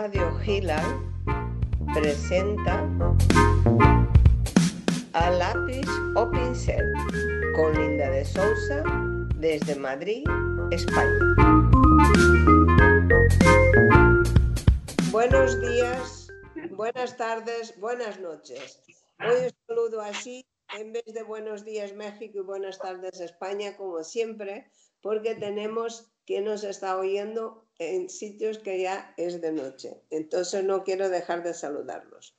Radio Gila presenta a lápiz o pincel con Linda de Sousa desde Madrid, España. Buenos días, buenas tardes, buenas noches. Hoy os saludo así en vez de buenos días México y buenas tardes España, como siempre, porque tenemos que nos está oyendo en sitios que ya es de noche. Entonces no quiero dejar de saludarlos.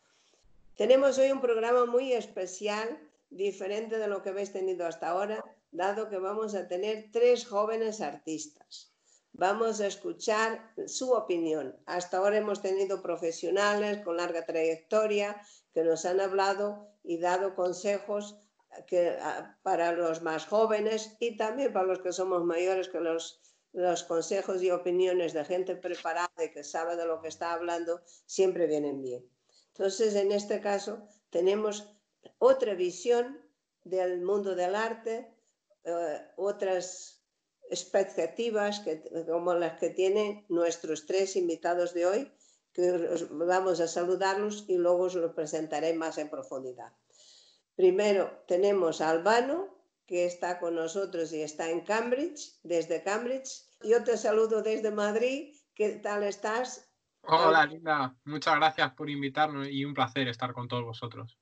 Tenemos hoy un programa muy especial, diferente de lo que habéis tenido hasta ahora, dado que vamos a tener tres jóvenes artistas. Vamos a escuchar su opinión. Hasta ahora hemos tenido profesionales con larga trayectoria que nos han hablado y dado consejos que, para los más jóvenes y también para los que somos mayores que los los consejos y opiniones de gente preparada y que sabe de lo que está hablando siempre vienen bien. Entonces, en este caso, tenemos otra visión del mundo del arte, eh, otras expectativas que, como las que tienen nuestros tres invitados de hoy, que vamos a saludarlos y luego os lo presentaré más en profundidad. Primero tenemos a Albano, que está con nosotros y está en Cambridge, desde Cambridge. Yo te saludo desde Madrid. ¿Qué tal estás? Hola, Linda. Muchas gracias por invitarnos y un placer estar con todos vosotros.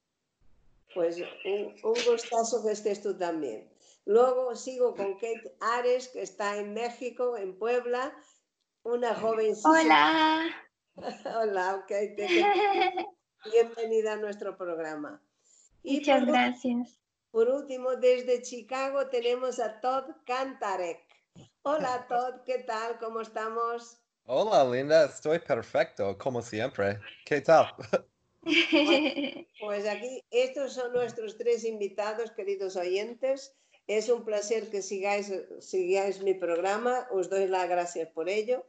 Pues un, gustazo que estés tú también. Luego sigo con Kate Ares, que está en México, en Puebla, una joven. Hola. Hola, Kate. Bienvenida a nuestro programa. Muchas gracias. Por último, desde Chicago tenemos a Todd Cantarek. Hola Todd, ¿qué tal? ¿Cómo estamos? Hola Linda, estoy perfecto, como siempre. ¿Qué tal? Pues aquí, estos son nuestros tres invitados, queridos oyentes. Es un placer que sigáis, sigáis mi programa, os doy las gracias por ello.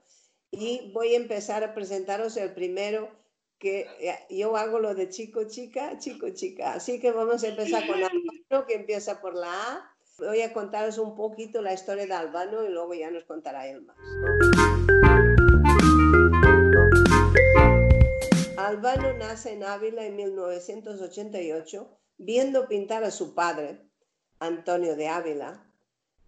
Y voy a empezar a presentaros el primero, que eh, yo hago lo de chico, chica, chico, chica. Así que vamos a empezar con Albano, que empieza por la A. Voy a contaros un poquito la historia de Albano y luego ya nos contará él más. Albano nace en Ávila en 1988, viendo pintar a su padre, Antonio de Ávila,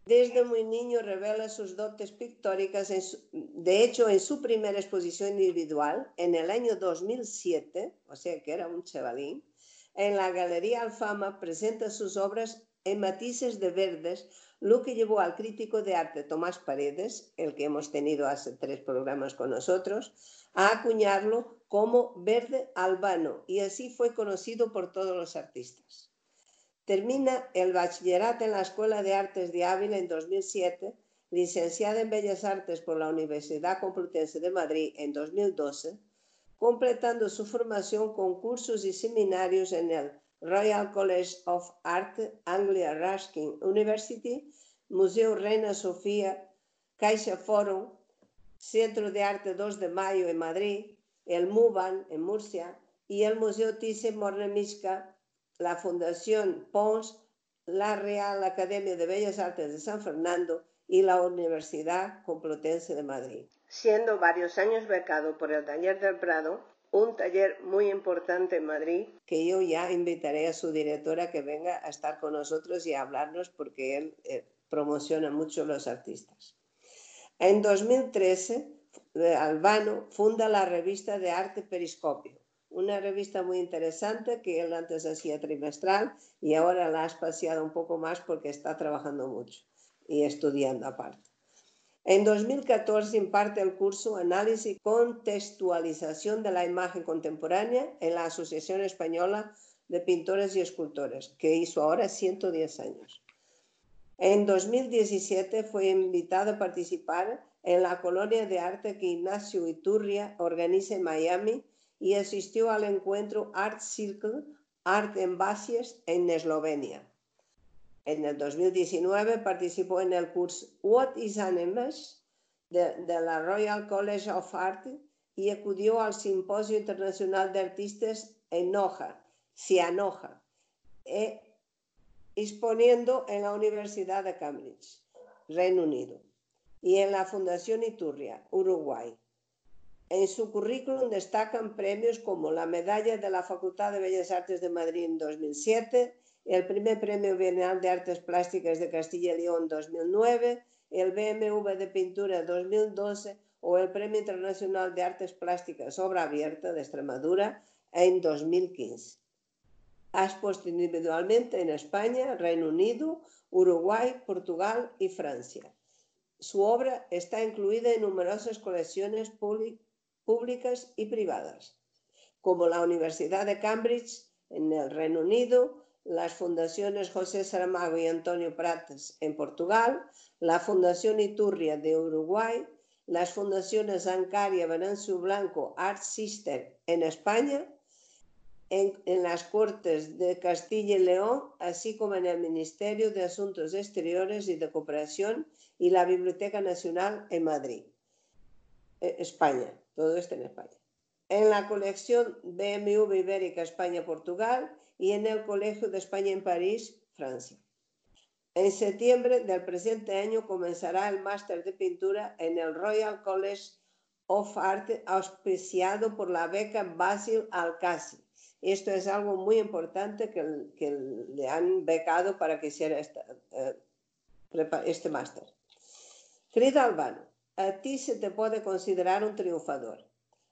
desde muy niño revela sus dotes pictóricas. de hecho, en su primera exposición individual, en el año 2007, o sea que era un chavalín, en la Galería Alfama presenta sus obras en matices de verdes, lo que llevó al crítico de arte Tomás Paredes, el que hemos tenido hace tres programas con nosotros, a acuñarlo como verde albano y así fue conocido por todos los artistas. Termina el bachillerato en la Escuela de Artes de Ávila en 2007, licenciada en Bellas Artes por la Universidad Complutense de Madrid en 2012, completando su formación con cursos y seminarios en el Royal College of Art, Anglia Ruskin University, Museo Reina Sofía, Caixa Forum, Centro de Arte 2 de Mayo en Madrid, el MUBAN en Murcia y el Museo Thyssen-Bornemisza la Fundación Pons, la Real Academia de Bellas Artes de San Fernando y la Universidad Complutense de Madrid. Siendo varios años becado por el Taller del Prado, un taller muy importante en Madrid, que yo ya invitaré a su directora que venga a estar con nosotros y a hablarnos porque él eh, promociona mucho a los artistas. En 2013, Albano funda la revista de arte Periscopio, una revista muy interesante que él antes hacía trimestral y ahora la ha espaciado un poco más porque está trabajando mucho y estudiando aparte. En 2014 imparte el curso Análisis y Contextualización de la Imagen Contemporánea en la Asociación Española de Pintores y Escultores, que hizo ahora 110 años. En 2017 fue invitado a participar en la colonia de arte que Ignacio Iturria organiza en Miami y asistió al encuentro Art Circle Art Embassies en Eslovenia. En el 2019 participó en el curso What is an Image de, la Royal College of Art y acudió al Simposio Internacional de Artistas en Noja, Cianoja, e, exponiendo en la Universidad de Cambridge, Reino Unido, y en la Fundación Iturria, Uruguay. En su currículum destacan premios como la Medalla de la Facultad de Bellas Artes de Madrid en 2007, el primer Premio Bienal de Artes Plásticas de Castilla y León 2009, el BMW de Pintura 2012 o el Premio Internacional de Artes Plásticas Obra Abierta de Extremadura en 2015. Ha expuesto individualmente en España, Reino Unido, Uruguay, Portugal y Francia. Su obra está incluida en numerosas colecciones públicas públicas y privadas, como la Universidad de Cambridge en el Reino Unido, las fundaciones José Saramago y Antonio Prates en Portugal, la Fundación Iturria de Uruguay, las fundaciones Ancaria Venancio Blanco Art Sister en España, en, las Cortes de Castilla y León, así como en el Ministerio de Asuntos Exteriores y de Cooperación y la Biblioteca Nacional en Madrid, eh, España. Todo esto en España. En la colección BMW Ibérica España-Portugal y en el Colegio de España en París, Francia. En septiembre del presente año comenzará el máster de pintura en el Royal College of Art auspiciado por la beca Basil Alcasi. Esto es algo muy importante que, le han becado para que hiciera eh, este máster. Frida Albano, a ti se te puede considerar un triunfador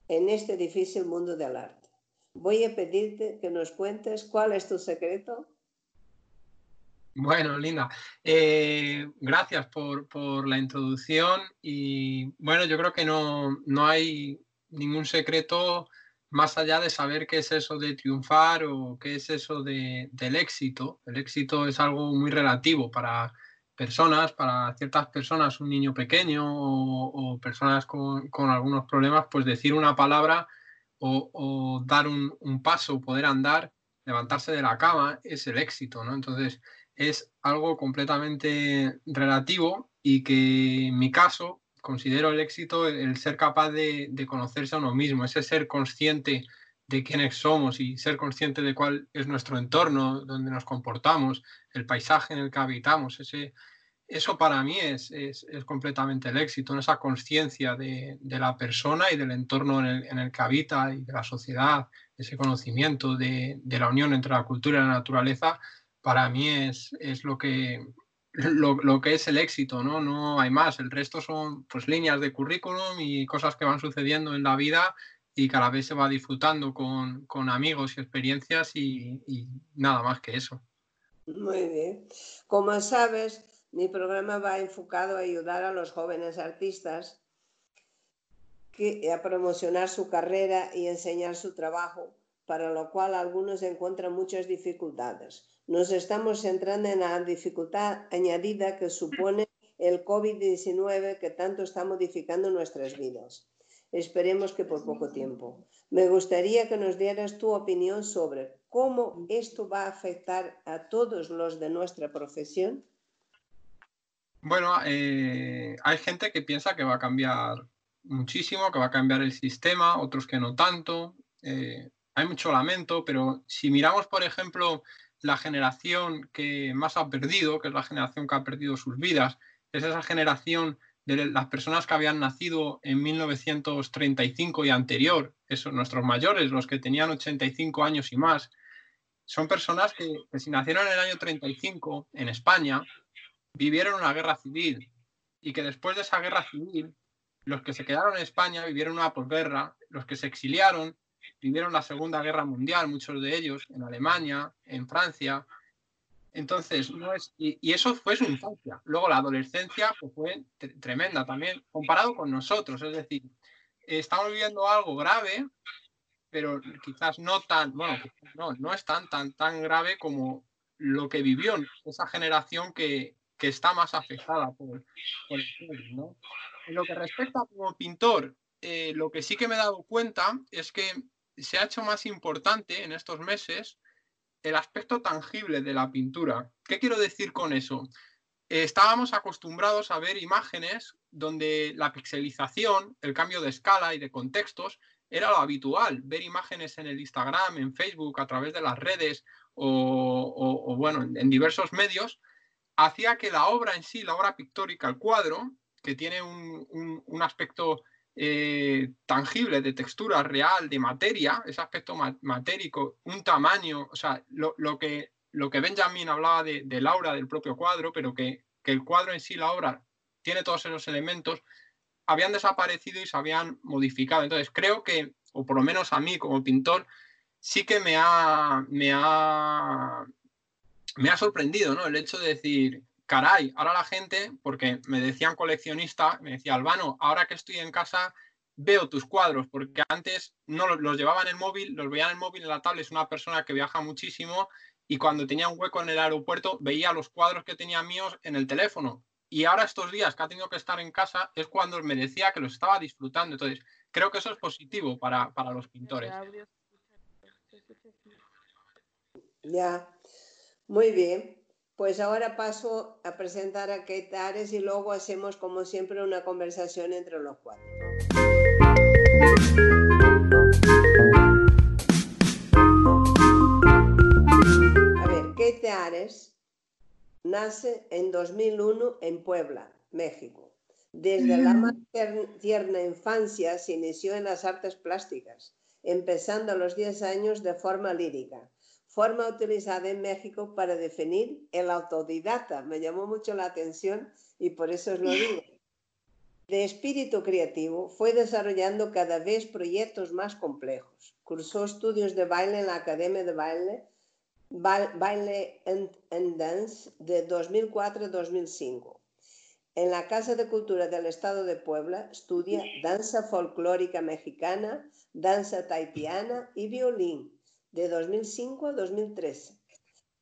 en este difícil mundo del arte. Voy a pedirte que nos cuentes cuál es tu secreto. Bueno, Linda, eh, gracias por, por, la introducción y bueno, yo creo que no, no hay ningún secreto más allá de saber qué es eso de triunfar o qué es eso de, del éxito. El éxito es algo muy relativo para, personas, para ciertas personas, un niño pequeño o, personas con, con, algunos problemas, pues decir una palabra o, dar un, un, paso, poder andar, levantarse de la cama, es el éxito, ¿no? Entonces, es algo completamente relativo y que en mi caso considero el éxito el, ser capaz de, de conocerse a uno mismo, ese ser consciente de quiénes somos y ser consciente de cuál es nuestro entorno, donde nos comportamos, el paisaje en el que habitamos. Ese, eso para mí es, es, es, completamente el éxito, esa conciencia de, de, la persona y del entorno en el, en el, que habita y de la sociedad, ese conocimiento de, de, la unión entre la cultura y la naturaleza, para mí es, es lo, que, lo, lo, que es el éxito, ¿no? No hay más. El resto son pues líneas de currículum y cosas que van sucediendo en la vida y cada vez se va disfrutando con, con amigos y experiencias y, y, nada más que eso. Muy bien. Como sabes, mi programa va enfocado a ayudar a los jóvenes artistas a promocionar su carrera y enseñar su trabajo, para lo cual algunos encuentran muchas dificultades. Nos estamos centrando en la dificultad añadida que supone el COVID-19 que tanto está modificando nuestras vidas. Esperemos que por poco tiempo. Me gustaría que nos dieras tu opinión sobre cómo esto va a afectar a todos los de nuestra profesión. Bueno, eh, hay gente que piensa que va a cambiar muchísimo, que va a cambiar el sistema, otros que no tanto. Eh, hay mucho lamento, pero si miramos, por ejemplo, la generación que más ha perdido, que es la generación que ha perdido sus vidas, es esa generación de las personas que habían nacido en 1935 y anterior, esos nuestros mayores, los que tenían 85 años y más, son personas que, que, si nacieron en el año 35 en España, vivieron una guerra civil y que después de esa guerra civil, los que se quedaron en España vivieron una posguerra, los que se exiliaron vivieron la Segunda Guerra Mundial, muchos de ellos en Alemania, en Francia, entonces, no es, y, eso fue su infancia. Luego la adolescencia pues, fue tremenda también, comparado con nosotros. Es decir, estamos viviendo algo grave, pero quizás no tan, bueno, no, no es tan, tan, tan grave como lo que vivió esa generación que, que está más afectada por, el COVID, ¿no? En lo que respecta como pintor, eh, lo que sí que me he dado cuenta es que se ha hecho más importante en estos meses el aspecto tangible de la pintura. ¿Qué quiero decir con eso? Eh, estábamos acostumbrados a ver imágenes donde la pixelización, el cambio de escala y de contextos era lo habitual. Ver imágenes en el Instagram, en Facebook, a través de las redes o, bueno, en, en, diversos medios, hacía que la obra en sí, la obra pictórica, el cuadro, que tiene un, un, aspecto eh, tangible, de textura real, de materia, ese aspecto matérico, un tamaño, o sea, lo, que, lo que Benjamin hablaba de, de Laura, del propio cuadro, pero que, que el cuadro en sí, la obra, tiene todos esos elementos, habían desaparecido y se habían modificado. Entonces, creo que, o por lo menos a mí como pintor, sí que me ha, me ha, me ha sorprendido, ¿no? El hecho de decir, caray, ahora la gente, porque me decían coleccionista, me decía, Albano, ahora que estoy en casa, veo tus cuadros, porque antes no los, los llevaba en el móvil, los veía en el móvil, en la tablet, es una persona que viaja muchísimo y cuando tenía un hueco en el aeropuerto veía los cuadros que tenía míos en el teléfono y ahora estos días que ha tenido que estar en casa es cuando me decía que lo estaba disfrutando. Entonces, creo que eso es positivo para, los pintores. Ya, muy bien. Pues ahora paso a presentar a Kate Ares y luego hacemos, como siempre, una conversación entre los cuatro. A ver, Kate Ares Nace en 2001 en Puebla, México. Desde la más tierna infancia se inició en las artes plásticas, empezando a los 10 años de forma lírica, forma utilizada en México para definir el autodidacta. Me llamó mucho la atención y por eso os lo digo. De espíritu creativo, fue desarrollando cada vez proyectos más complejos. Cursó estudios de baile en la Academia de Baile Baile and Dance de 2004-2005. En la Casa de Cultura del Estado de Puebla estudia danza folclórica mexicana, danza taitiana y violín de 2005 a 2013.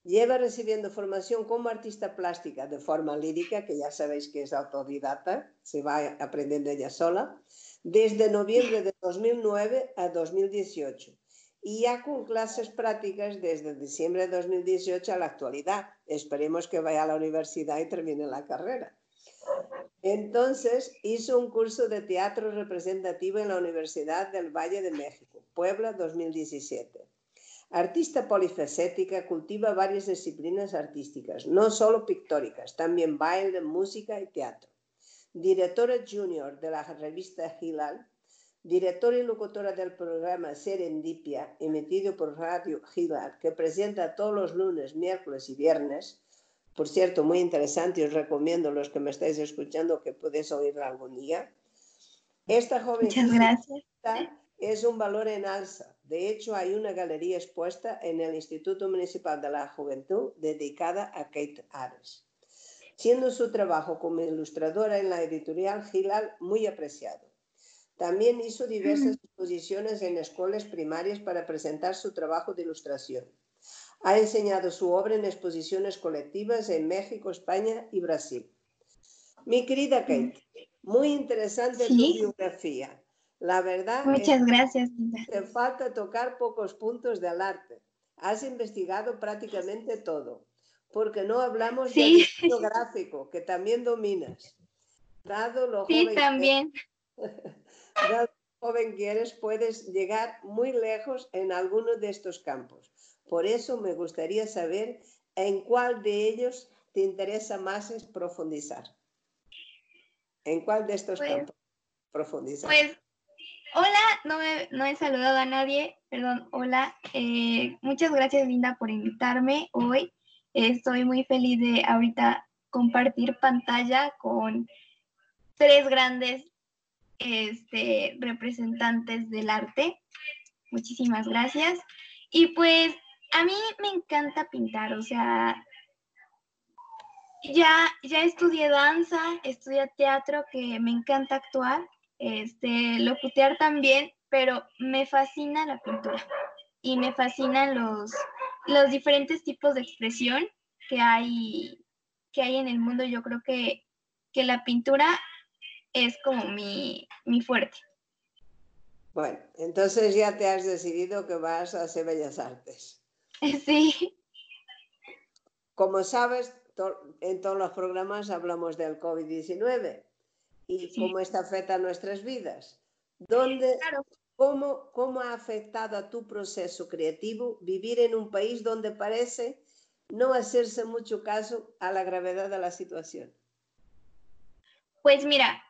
Lleva recibiendo formación como artista plástica de forma lírica, que ya sabéis que es autodidacta, se va aprendiendo ella sola, desde noviembre de 2009 a 2018 y ya con clases prácticas desde diciembre de 2018 a la actualidad. Esperemos que vaya a la universidad y termine la carrera. Entonces hizo un curso de teatro representativo en la Universidad del Valle de México, Puebla 2017. Artista polifacética, cultiva varias disciplinas artísticas, no solo pictóricas, también baile, música y teatro. Directora junior de la revista Hilal, directora y locutora del programa Serendipia, emitido por Radio Gilar, que presenta todos los lunes, miércoles y viernes. Por cierto, muy interesante, os recomiendo los que me estáis escuchando que podéis oírla algún día. Esta joven es un valor en alza. De hecho, hay una galería expuesta en el Instituto Municipal de la Juventud dedicada a Kate Ares, siendo su trabajo como ilustradora en la editorial Gilal muy apreciado. También hizo diversas exposiciones en escuelas primarias para presentar su trabajo de ilustración. Ha enseñado su obra en exposiciones colectivas en México, España y Brasil. Mi querida Kate, muy interesante tu biografía. La verdad Muchas gracias. te falta tocar pocos puntos del arte. Has investigado prácticamente todo, porque no hablamos de del gráfico, que también dominas. Dado lo sí, también. joven que eres, puedes llegar muy lejos en alguno de estos campos. Por eso me gustaría saber en cuál de ellos te interesa más profundizar. ¿En cuál de estos pues, campos profundizar? Pues, hola, no, he saludado a nadie, perdón, hola. Eh, muchas gracias, Linda, por invitarme hoy. estoy muy feliz de ahorita compartir pantalla con tres grandes este, representantes del arte. Muchísimas gracias. Y pues a mí me encanta pintar, o sea, ya, ya estudié danza, estudié teatro, que me encanta actuar, este, locutear también, pero me fascina la pintura y me fascinan los, los diferentes tipos de expresión que hay, que hay en el mundo. Yo creo que, que la pintura es como mi, fuerte. Bueno, entonces ya te has decidido que vas a hacer Bellas Artes. Sí. Como sabes, en todos los programas hablamos del COVID-19 y cómo está afecta a nuestras vidas. ¿Dónde, cómo, ¿Cómo ha afectado a tu proceso creativo vivir en un país donde parece no hacerse mucho caso a la gravedad de la situación? Pues mira,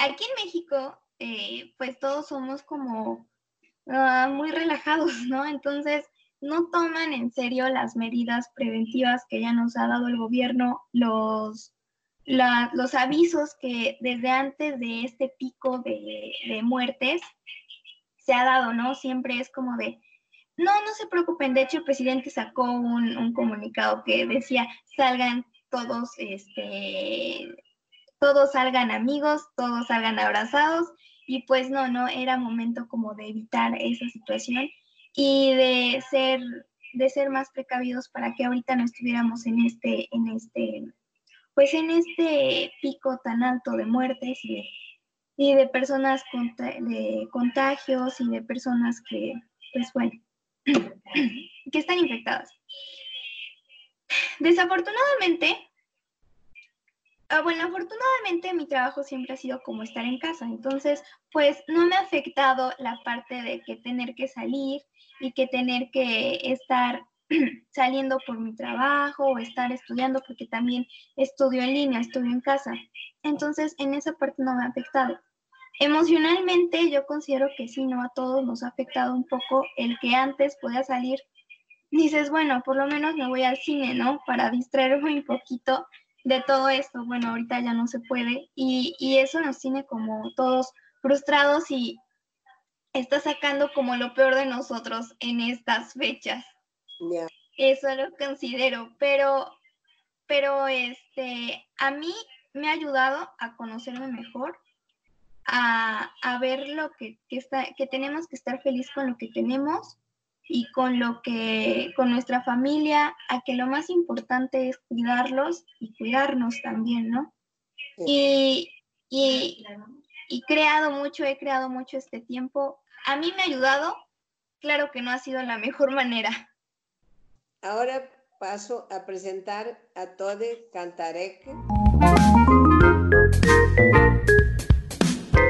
Aquí en México eh, pues todos somos como ah, muy relajados, ¿no? Entonces, no toman en serio las medidas preventivas que ya nos ha dado el gobierno, los, los avisos que desde antes de este pico de, muertes se ha dado, ¿no? Siempre es como de, no, no se preocupen, de hecho el presidente sacó un, un comunicado que decía, salgan todos, este, todos salgan amigos, todos salgan abrazados, y pues no, no, era momento como de evitar esa situación y de ser, de ser más precavidos para que ahorita no estuviéramos en este, en este, pues en este pico tan alto de muertes y de, personas con, de contagios y de personas que, pues bueno, que están infectadas. Desafortunadamente, ah, bueno, afortunadamente mi trabajo siempre ha sido como estar en casa, entonces pues no me ha afectado la parte de que tener que salir y que tener que estar saliendo por mi trabajo o estar estudiando porque también estudio en línea, estudio en casa. Entonces, en esa parte no me ha afectado. Emocionalmente yo considero que sí, no a todos nos ha afectado un poco el que antes podía salir, dices, bueno, por lo menos me voy al cine, ¿no? Para distraerme un poquito de todo esto. Bueno, ahorita ya no se puede y, y eso nos tiene como todos frustrados y, está sacando como lo peor de nosotros en estas fechas. Eso lo considero, pero, pero este, a mí me ha ayudado a conocerme mejor, a, ver lo que, está, que tenemos que estar feliz con lo que tenemos y con lo que, con nuestra familia, a que lo más importante es cuidarlos y cuidarnos también, ¿no? Y, y, y creado mucho, he creado mucho este tiempo. A mí me ha ayudado, claro que no ha sido la mejor manera. Ahora paso a presentar a Tode Cantarek,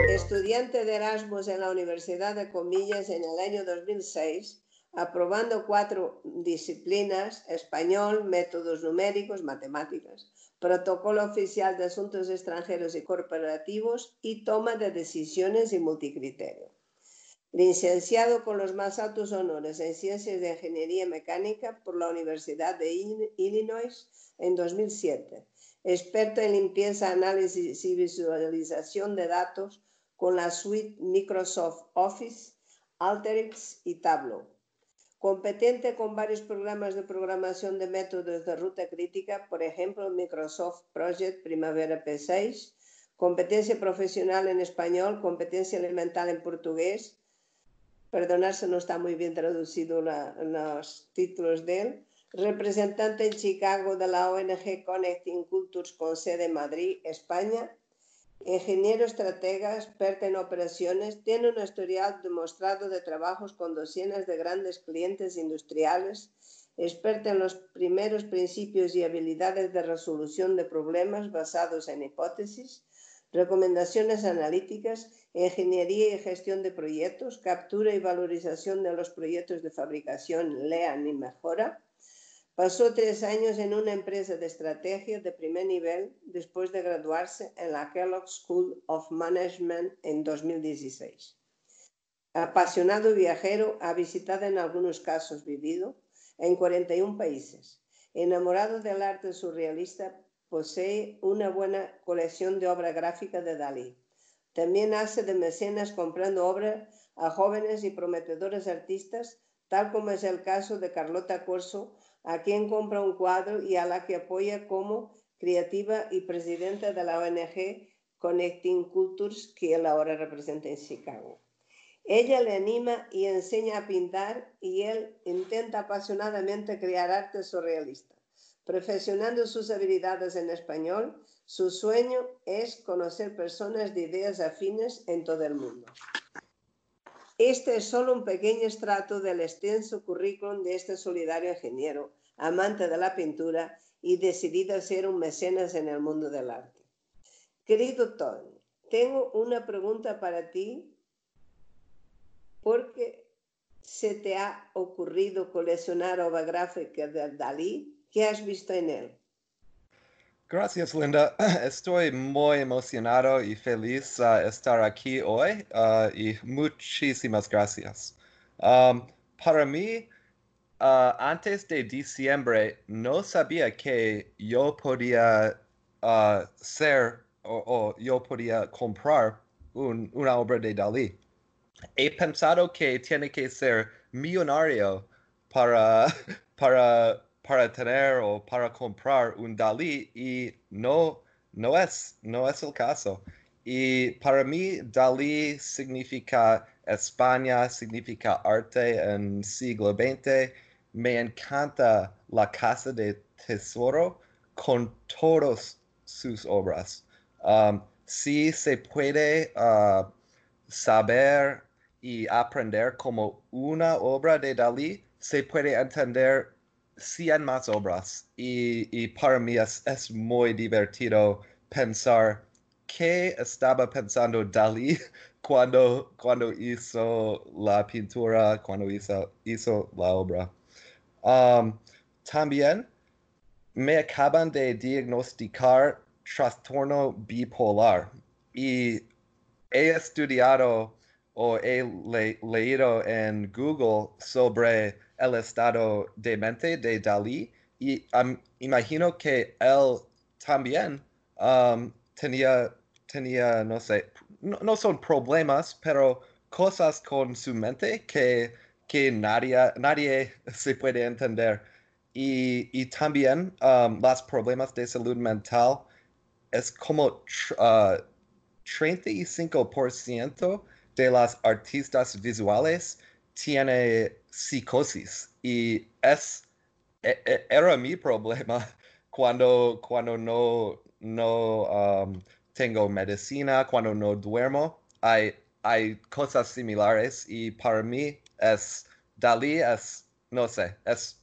estudiante de Erasmus en la Universidad de Comillas en el año 2006, aprobando cuatro disciplinas, español, métodos numéricos, matemáticas, protocolo oficial de asuntos extranjeros y corporativos y toma de decisiones y multicriterio. Licenciado con los más altos honores en Ciencias de Ingeniería Mecánica por la Universidad de Illinois en 2007. Experto en limpieza, análisis y visualización de datos con la suite Microsoft Office, Alteryx y Tableau competente con varios programas de programación de métodos de ruta crítica, por ejemplo, Microsoft Project Primavera P6, competencia profesional en español, competencia elemental en portugués. Perdonarse, no está muy bien traducido los títulos de él. Representante en Chicago de la ONG Connecting Cultures con sede en Madrid, España. Ingeniero estratega, experta en operaciones, tiene un historial demostrado de trabajos con docenas de grandes clientes industriales, experta en los primeros principios y habilidades de resolución de problemas basados en hipótesis, recomendaciones analíticas, ingeniería y gestión de proyectos, captura y valorización de los proyectos de fabricación, lean y mejora, Pasó tres años en una empresa de estrategia de primer nivel después de graduarse en la Kellogg School of Management en 2016. Apasionado viajero, ha visitado en algunos casos vivido en 41 países. Enamorado del arte surrealista, posee una buena colección de obra gráfica de Dalí. También hace de mecenas comprando obra a jóvenes y prometedores artistas, tal como es el caso de Carlota Corso, a quien compra un cuadro y a la que apoya como creativa y presidenta de la ONG Connecting Cultures, que él ahora representa en Chicago. Ella le anima y enseña a pintar y él intenta apasionadamente crear arte surrealista. Perfeccionando sus habilidades en español, su sueño es conocer personas de ideas afines en todo el mundo. Este es solo un pequeño estrato del extenso currículum de este solidario ingeniero, amante de la pintura y decidido a ser un mecenas en el mundo del arte. Querido Tony, tengo una pregunta para ti porque se te ha ocurrido coleccionar obra gráfica de Dalí. ¿Qué has visto en él? Gracias, Linda. Estoy muy emocionado y feliz uh, estar aquí hoy uh, y muchísimas gracias. Um, para mí, uh, antes de diciembre, no sabía que yo podía ser o, yo podía comprar un- una obra de Dalí. He pensado que tiene que ser millonario para, para, para tener o para comprar un Dalí y no, no es, no es el caso. Y para mí, Dalí significa España, significa arte en siglo XX. Me encanta la Casa de Tesoro con todas sus obras. Um, sí se puede uh, saber y aprender como una obra de Dalí, se puede entender 100 más obras. Y, para mí es, es muy divertido pensar qué estaba pensando Dalí cuando, cuando hizo la pintura, cuando hizo, hizo la obra. Um, también me acaban de diagnosticar trastorno bipolar y he estudiado o he le- leído en Google sobre el estado de mente de Dalí y imagino que él también tenía, tenía, no sé, no, son problemas, pero cosas con su mente que, que nadie, nadie se puede entender. Y, y también los problemas de salud mental es como uh, 35% de las artistas visuales tiene psicosis y es e- e- era mi problema cuando cuando no no um, tengo medicina cuando no duermo. Hay hay cosas similares y para mí es Dalí es no sé es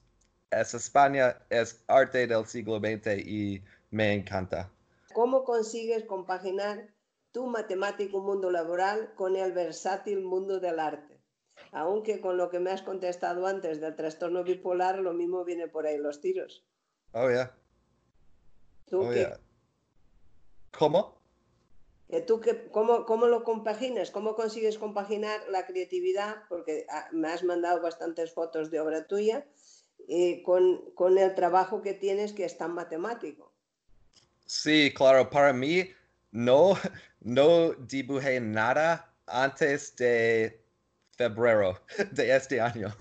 es España es arte del siglo XX y me encanta. ¿Cómo consigues compaginar tu matemático mundo laboral con el versátil mundo del arte? Aunque con lo que me has contestado antes del trastorno bipolar, lo mismo viene por ahí los tiros. oh yeah ¿Tú, oh qué- yeah ¿cómo? tú qué- cómo, cómo lo compaginas? ¿Cómo consigues compaginar la creatividad? Porque ah, me has mandado bastantes fotos de obra tuya eh, con, con el trabajo que tienes que es tan matemático. Sí, claro, para mí no, no dibujé nada antes de febrero de este año.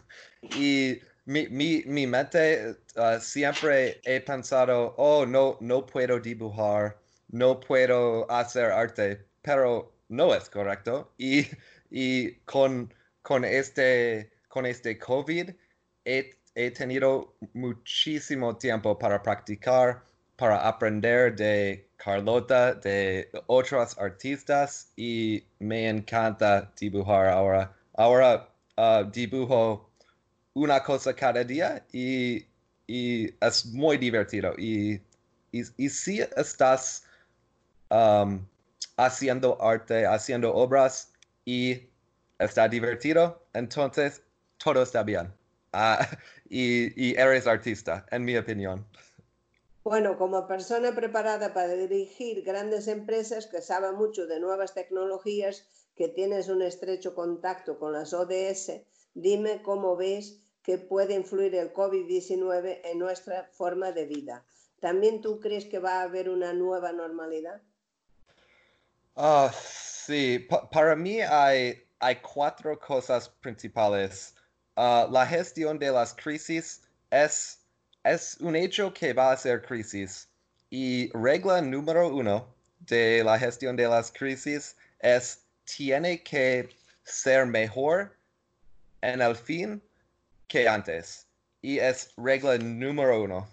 Y mi, mi, mi mente uh, siempre he pensado, oh, no, no puedo dibujar, no puedo hacer arte, pero no es correcto. Y, y con, con, este, con este COVID he, he tenido muchísimo tiempo para practicar, para aprender de Carlota, de otros artistas y me encanta dibujar ahora. Ahora uh, dibujo una cosa cada día y, y es muy divertido. Y, y, si estás haciendo arte, haciendo obras y está divertido, entonces todo está bien. Ah, y, y eres artista, en mi opinión. Bueno, como persona preparada para dirigir grandes empresas que sabe mucho de nuevas tecnologías, que tienes un estrecho contacto con las ODS, dime cómo ves que puede influir el COVID-19 en nuestra forma de vida. ¿También tú crees que va a haber una nueva normalidad? Ah, sí, pa- para mí hay, hay cuatro cosas principales. Ah, la gestión de las crisis es, es un hecho que va a ser crisis. Y regla número uno de la gestión de las crisis es tiene que ser mejor en el fin que antes. Y es regla número uno.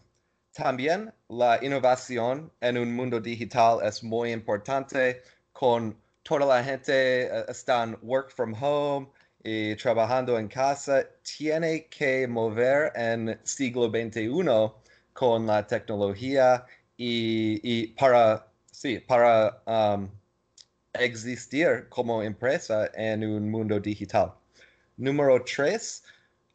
También la innovación en un mundo digital es muy importante. Con toda la gente eh, están work from home y trabajando en casa, tiene que mover en siglo XXI con la tecnología y, y para, sí, para um, existir como empresa en un mundo digital. Número tres,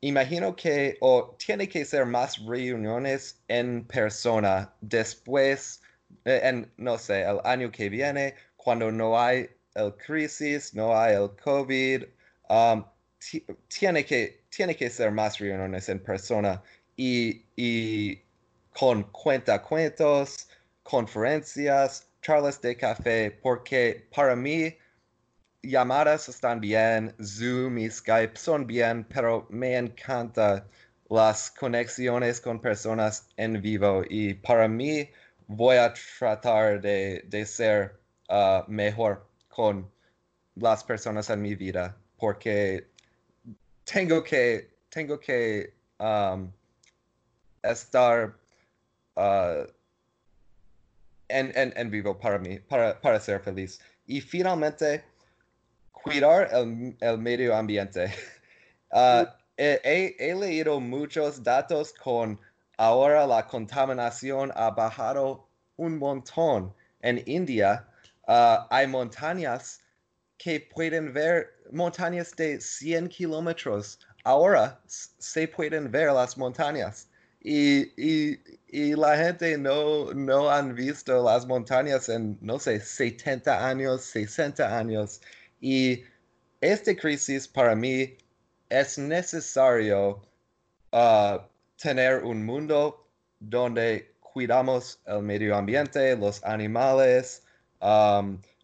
imagino que o tiene que ser más reuniones en persona después eh, en, no sé, el año que viene, cuando no hay el crisis, no hay el COVID, um, tiene, que, tiene que ser más reuniones en persona y, y con cuentos, conferencias, charlas de café, porque para mí llamadas están bien, Zoom y Skype son bien, pero me encanta las conexiones con personas en vivo y para mí voy a tratar de, ser uh, mejor con las personas en mi vida porque tengo que, tengo que um, estar uh, en, en, vivo para mí, para, para ser feliz. Y finalmente, cuidar el, medio ambiente. Uh, he, leído muchos datos con ahora la contaminación ha bajado un montón. En India uh, hay montañas que pueden ver, montañas de 100 kilómetros. Ahora se pueden ver las montañas. Y, y, la gente no, no han visto las montañas en, no sé, 70 años, 60 años. Y esta crisis para mí es necesario uh, tener un mundo donde cuidamos el medio ambiente, los animales,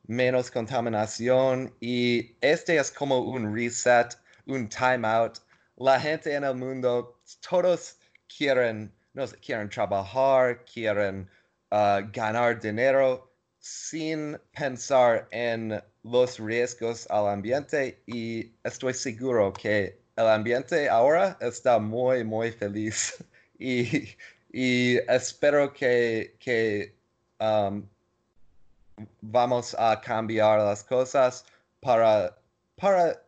menos contaminación y este es como un reset, un timeout. La gente en el mundo, todos quieren, no quieren trabajar, quieren uh, ganar dinero sin pensar en los riesgos al ambiente y estoy seguro que el ambiente ahora está muy, muy feliz y, espero que, um, vamos a cambiar las cosas para, para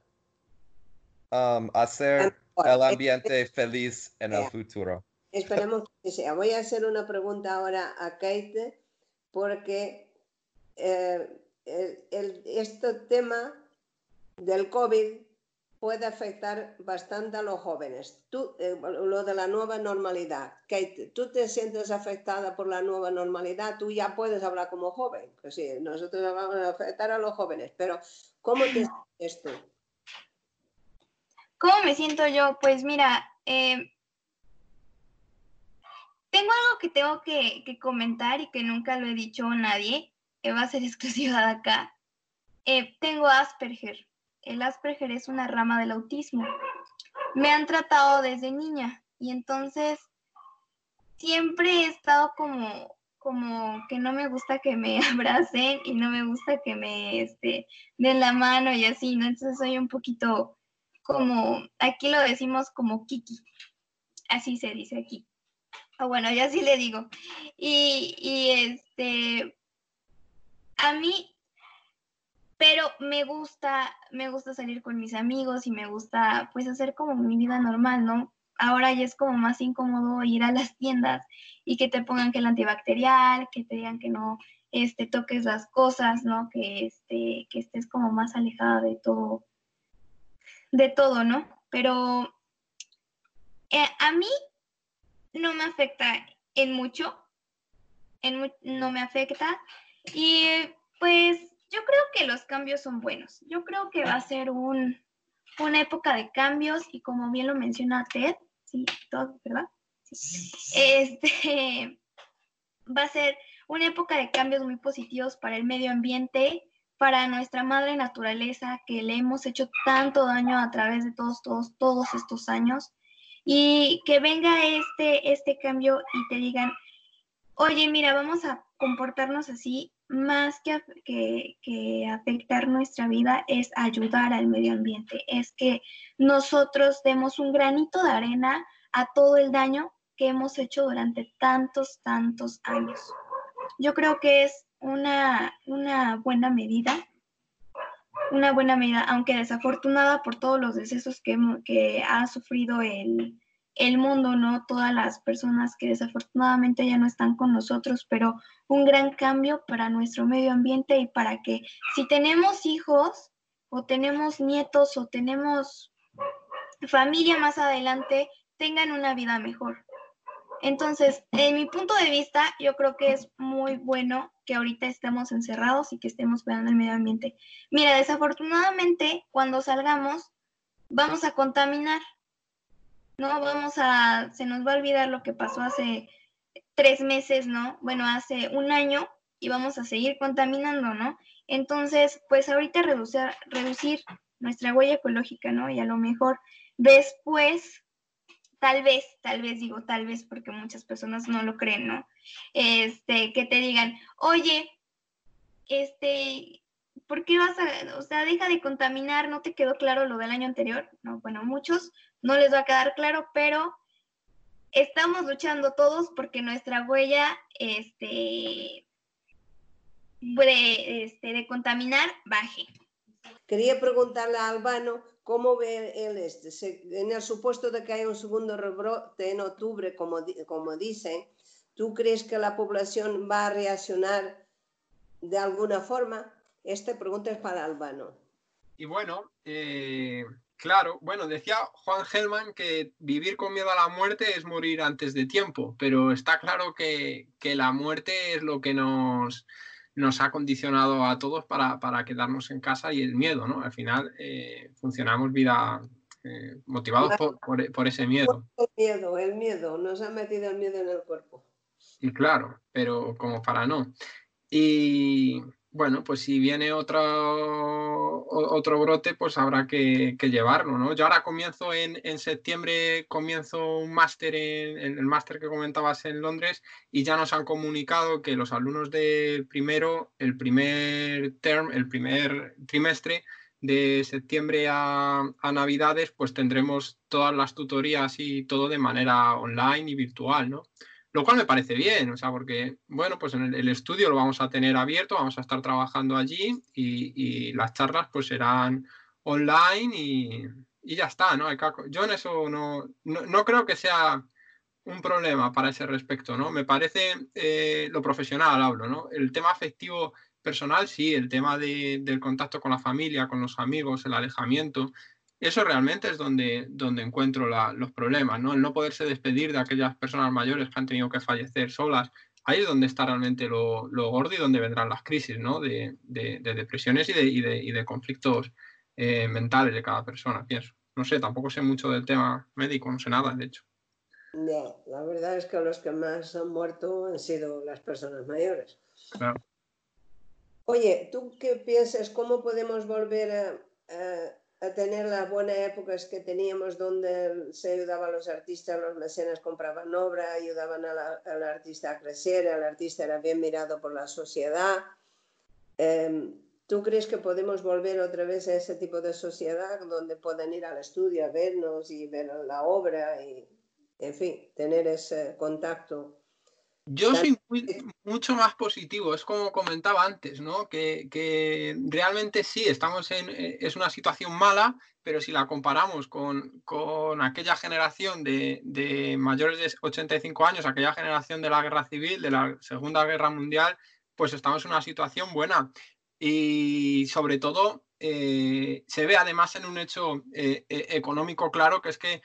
um, hacer el ambiente feliz en el futuro. Esperemos que sea. Voy a hacer una pregunta ahora a Kate porque eh, el, este tema del COVID puede afectar bastante a los jóvenes. Tú, eh, lo de la nueva normalidad, Kate, ¿tú te sientes afectada por la nueva normalidad? Tú ya puedes hablar como joven, pues sí, nosotros vamos a afectar a los jóvenes, pero ¿cómo te sientes tú? ¿Cómo me siento yo? Pues mira, eh, tengo algo que tengo que, comentar y que nunca lo he dicho a nadie, que va a ser exclusiva de acá. Eh, tengo Asperger. El Asperger es una rama del autismo. Me han tratado desde niña y entonces siempre he estado como, como que no me gusta que me abracen y no me gusta que me este, den la mano y así, ¿no? Entonces soy un poquito como, aquí lo decimos como Kiki, así se dice aquí. O bueno, ya sí le digo. Y, y este, a mí, pero me gusta, me gusta salir con mis amigos y me gusta pues hacer como mi vida normal, ¿no? Ahora ya es como más incómodo ir a las tiendas y que te pongan que el antibacterial, que te digan que no este, toques las cosas, ¿no? Que, este, que estés como más alejada de todo, de todo, ¿no? Pero eh, a mí no me afecta en mucho, en, no me afecta y pues yo creo que los cambios son buenos. Yo creo que va a ser un, una época de cambios y como bien lo menciona Ted, sí, todo, ¿verdad? Este va a ser una época de cambios muy positivos para el medio ambiente, para nuestra madre naturaleza que le hemos hecho tanto daño a través de todos, todos, todos estos años y que venga este, este cambio y te digan, oye, mira, vamos a comportarnos así, más que, que, que, afectar nuestra vida es ayudar al medio ambiente, es que nosotros demos un granito de arena a todo el daño que hemos hecho durante tantos, tantos años. Yo creo que es una, una buena medida, una buena medida, aunque desafortunada por todos los decesos que, que ha sufrido el, el mundo, ¿no? Todas las personas que desafortunadamente ya no están con nosotros, pero un gran cambio para nuestro medio ambiente y para que si tenemos hijos o tenemos nietos o tenemos familia más adelante, tengan una vida mejor. Entonces, en mi punto de vista, yo creo que es muy bueno que ahorita estemos encerrados y que estemos cuidando el medio ambiente. Mira, desafortunadamente, cuando salgamos, vamos a contaminar. No vamos a, se nos va a olvidar lo que pasó hace tres meses, ¿no? Bueno, hace un año y vamos a seguir contaminando, ¿no? Entonces, pues ahorita reducir, reducir nuestra huella ecológica, ¿no? Y a lo mejor después, tal vez, tal vez digo tal vez porque muchas personas no lo creen, ¿no? Este, que te digan, oye, este, ¿por qué vas a, o sea, deja de contaminar, no te quedó claro lo del año anterior? No, bueno, muchos no les va a quedar claro, pero estamos luchando todos porque nuestra huella, este, de, este, de contaminar baje. Quería preguntarle a Albano cómo ve él este, en el supuesto de que haya un segundo rebrote en octubre, como, como dicen, ¿tú crees que la población va a reaccionar de alguna forma? Esta pregunta es para Albano. Y bueno, eh, claro, bueno, decía Juan Gelman que vivir con miedo a la muerte es morir antes de tiempo, pero está claro que, que la muerte es lo que nos nos ha condicionado a todos para, quedarnos en casa y el miedo, ¿no? Al final eh, funcionamos vida eh, motivados por, ese miedo. El miedo, el miedo, nos ha metido el miedo en el cuerpo. Y claro, pero como para no. Y, bueno, pues si viene otro, otro brote, pues habrá que, llevarlo, ¿no? Yo ahora comienzo en, septiembre, comienzo un máster en, el máster que comentabas en Londres y ya nos han comunicado que los alumnos del primero, el primer term, el primer trimestre de septiembre a, a Navidades, pues tendremos todas las tutorías y todo de manera online y virtual, ¿no? Lo cual me parece bien, o sea, porque, bueno, pues en el, estudio lo vamos a tener abierto, vamos a estar trabajando allí y, las charlas pues serán online y, ya está, ¿no? Yo en eso no, no, creo que sea un problema para ese respecto, ¿no? Me parece eh, lo profesional, hablo, ¿no? El tema afectivo personal, sí, el tema del contacto con la familia, con los amigos, el alejamiento, eso realmente es donde, donde encuentro los problemas, ¿no? El no poderse despedir de aquellas personas mayores que han tenido que fallecer solas. Ahí es donde está realmente lo, gordo y donde vendrán las crisis, ¿no? De, depresiones y de, y de conflictos eh, mentales de cada persona, pienso. No sé, tampoco sé mucho del tema médico, no sé nada, de hecho. No, la verdad es que los que más han muerto han sido las personas mayores. Claro. Oye, ¿tú qué piensas? ¿Cómo podemos volver a a tener las buenas épocas que teníamos donde se ayudaba a los artistas, los mecenas compraban obra, ayudaban al artista a crecer, el artista era bien mirado por la sociedad. Em, ¿Tú crees que podemos volver otra vez a ese tipo de sociedad donde puedan ir al estudio a vernos y ver la obra y, en fin, tener ese contacto yo soy mucho más positivo, es como comentaba antes, ¿no? Que, realmente sí, estamos en, eh, es una situación mala, pero si la comparamos con, aquella generación de, mayores de 85 años, aquella generación de la guerra civil, de la Segunda Guerra Mundial, pues estamos en una situación buena. Y sobre todo, eh, se ve además en un hecho eh, económico claro, que es que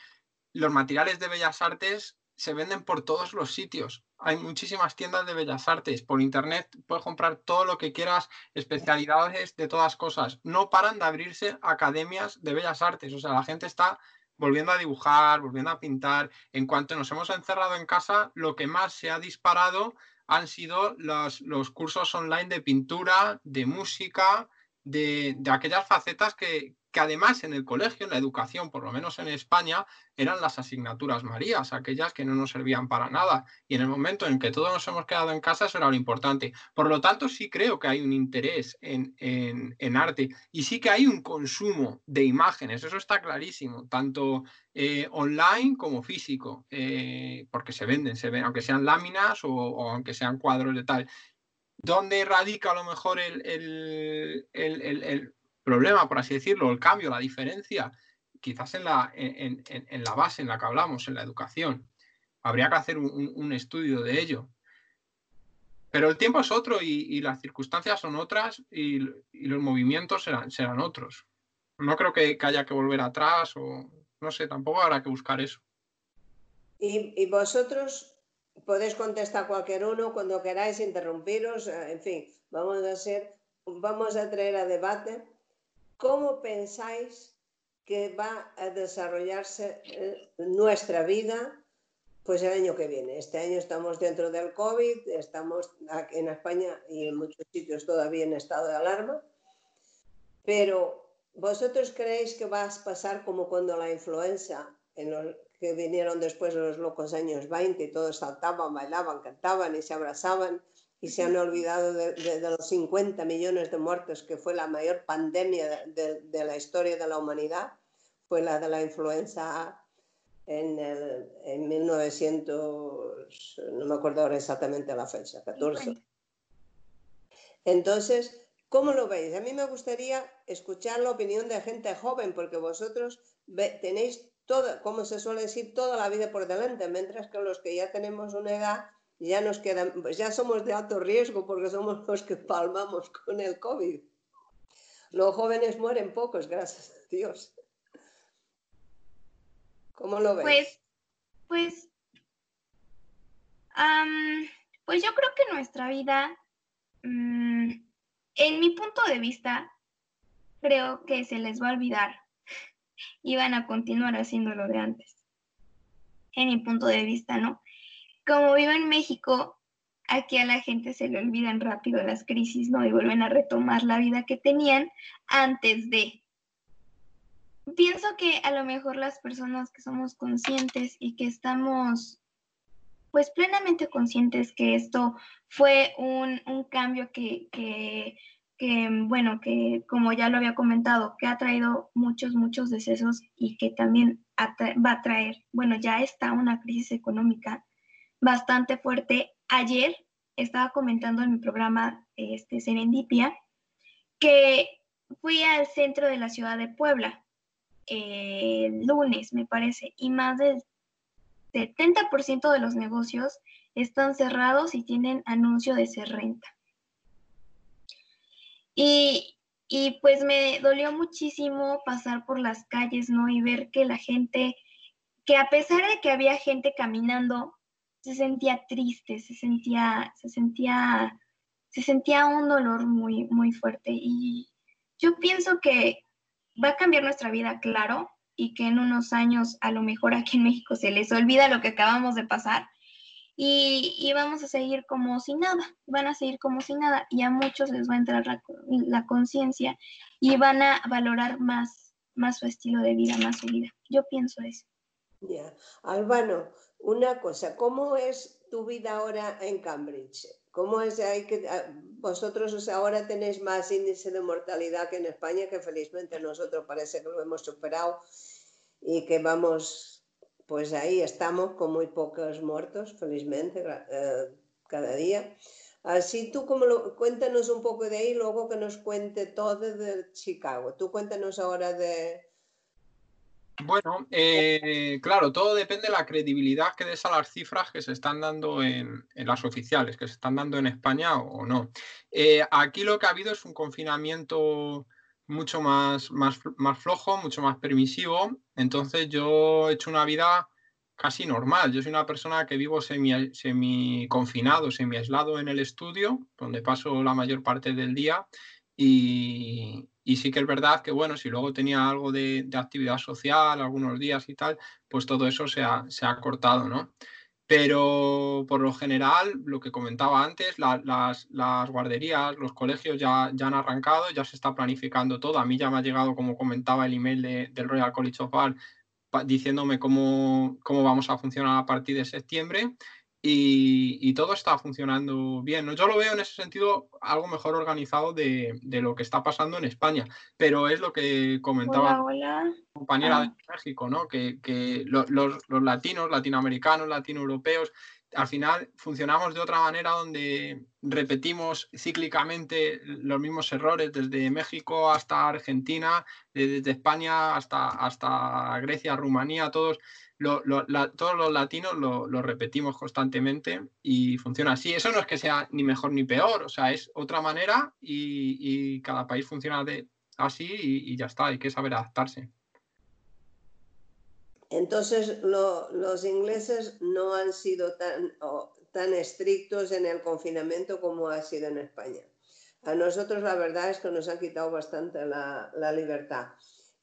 los materiales de bellas artes se venden por todos los sitios hay muchísimas tiendas de bellas artes. Por internet puedes comprar todo lo que quieras, especialidades de todas cosas. No paran de abrirse academias de bellas artes. O sea, la gente está volviendo a dibujar, volviendo a pintar. En cuanto nos hemos encerrado en casa, lo que más se ha disparado han sido los, los cursos online de pintura, de música, de, de aquellas facetas que, que además en el colegio, en la educación, por lo menos en España, eran las asignaturas Marías, aquellas que no nos servían para nada. Y en el momento en que todos nos hemos quedado en casa, eso era lo importante. Por lo tanto, sí creo que hay un interés en, arte y sí que hay un consumo de imágenes, eso está clarísimo, tanto eh, online como físico, eh, porque se venden, se ven, aunque sean láminas o, aunque sean cuadros de tal. ¿Dónde radica a lo mejor el, el problema, por así decirlo, el cambio, la diferencia, quizás en la, en, la base en la que hablamos, en la educación. Habría que hacer un, estudio de ello. Pero el tiempo es otro y, las circunstancias son otras y, los movimientos serán, serán, otros. No creo que, haya que volver atrás o no sé, tampoco habrá que buscar eso. ¿Y, vosotros podéis contestar cualquier uno cuando queráis interrumpiros, eh, en fin, vamos a hacer, vamos a traer a debate cómo pensáis que va a desarrollarse eh, nuestra vida pues el año que viene. Este año estamos dentro del COVID, estamos en España y en muchos sitios todavía en estado de alarma, pero ¿vosotros creéis que va a pasar como cuando la influenza, en los que vinieron después de los locos años 20 y todos saltaban, bailaban, cantaban y se abrazaban y se han olvidado de, los 50 millones de muertos que fue la mayor pandemia de, de la historia de la humanidad? Fue la de la influenza en, el, en 1900, no me acuerdo ahora exactamente la fecha, 14. Entonces, ¿cómo lo veis? A mí me gustaría escuchar la opinión de gente joven, porque vosotros tenéis toda, como se suele decir, toda la vida por delante, mientras que los que ya tenemos una edad ya nos quedan, pues ya somos de alto riesgo porque somos los que palmamos con el COVID. Los jóvenes mueren pocos, gracias a Dios. ¿Cómo lo ves? Pues, pues, pues yo creo que nuestra vida, mm, en mi punto de vista, creo que se les va a olvidar y van a continuar haciendo lo de antes. En mi punto de vista, ¿no? Como vivo en México, aquí a la gente se le olvidan rápido las crisis, ¿no? Y vuelven a retomar la vida que tenían antes de pienso que a lo mejor las personas que somos conscientes y que estamos pues plenamente conscientes que esto fue un, cambio que, que, bueno, que como ya lo había comentado, que ha traído muchos, muchos decesos y que también va a traer, bueno, ya está una crisis económica bastante fuerte. Ayer estaba comentando en mi programa este, Serendipia que fui al centro de la ciudad de Puebla el lunes, me parece, y más del 70% de los negocios están cerrados y tienen anuncio de ser renta. Y, y, pues me dolió muchísimo pasar por las calles, ¿no? Y ver que la gente, que a pesar de que había gente caminando, se sentía triste, se sentía, se sentía, se sentía un dolor muy, muy fuerte. Y yo pienso que va a cambiar nuestra vida, claro, y que en unos años a lo mejor aquí en México se les olvida lo que acabamos de pasar y, vamos a seguir como si nada, van a seguir como si nada y a muchos les va a entrar la, conciencia y van a valorar más, más su estilo de vida, más su vida. Yo pienso eso. Ya, Albano, una cosa, ¿cómo es tu vida ahora en Cambridge? ¿Cómo es ahí que ah, vosotros ahora tenéis más índice de mortalidad que en España, que felizmente nosotros parece que lo hemos superado y que vamos, pues ahí estamos con muy pocos muertos, felizmente, eh, cada día. Así tú como lo, cuéntanos un poco de ahí, luego que nos cuente todo de Chicago. Tú cuéntanos ahora de, bueno, eh, claro, todo depende de la credibilidad que des a las cifras que se están dando en, las oficiales, que se están dando en España o, no. Eh, aquí lo que ha habido es un confinamiento mucho más, más, más flojo, mucho más permisivo. Entonces yo he hecho una vida casi normal. Yo soy una persona que vivo semi, semi confinado, semi aislado en el estudio, donde paso la mayor parte del día y, sí que es verdad que, bueno, si luego tenía algo de, actividad social, algunos días y tal, pues todo eso se ha, cortado, ¿no? Pero por lo general, lo que comentaba antes, las, guarderías, los colegios ya, ya han arrancado, ya se está planificando todo. A mí ya me ha llegado, como comentaba, el email del Royal College of Art diciéndome cómo, cómo vamos a funcionar a partir de septiembre y, todo está funcionando bien. Yo lo veo en ese sentido algo mejor organizado de, lo que está pasando en España, pero es lo que comentaba la compañera ah. de México, ¿no? que, los, latinos, latinoamericanos, latinoeuropeos, al final funcionamos de otra manera donde repetimos cíclicamente los mismos errores desde México hasta Argentina, desde España hasta, hasta Grecia, Rumanía, todos todos los latinos lo, repetimos constantemente y funciona así. Eso no es que sea ni mejor ni peor, o sea, es otra manera y, cada país funciona de, así y, ya está, hay que saber adaptarse. Entonces los ingleses no han sido tan, tan estrictos en el confinamiento como ha sido en España. A nosotros la verdad es que nos han quitado bastante la, la libertad.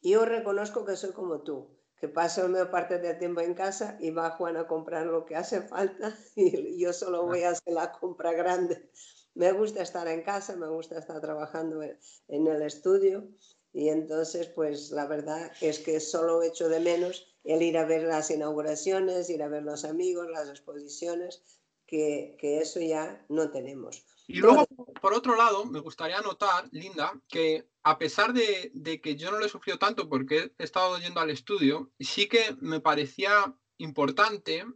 Yo reconozco que soy como tú, que paso la mayor parte del tiempo en casa y va Juan a comprar lo que hace falta y yo solo voy a hacer la compra grande. Me gusta estar en casa, me gusta estar trabajando en el estudio y entonces pues la verdad es que solo echo de menos el ir a ver las inauguraciones, ir a ver los amigos, las exposiciones, que, que eso ya no tenemos. Y luego, por otro lado, me gustaría notar, Linda, que a pesar de, que yo no lo he sufrido tanto porque he estado yendo al estudio, sí que me parecía importante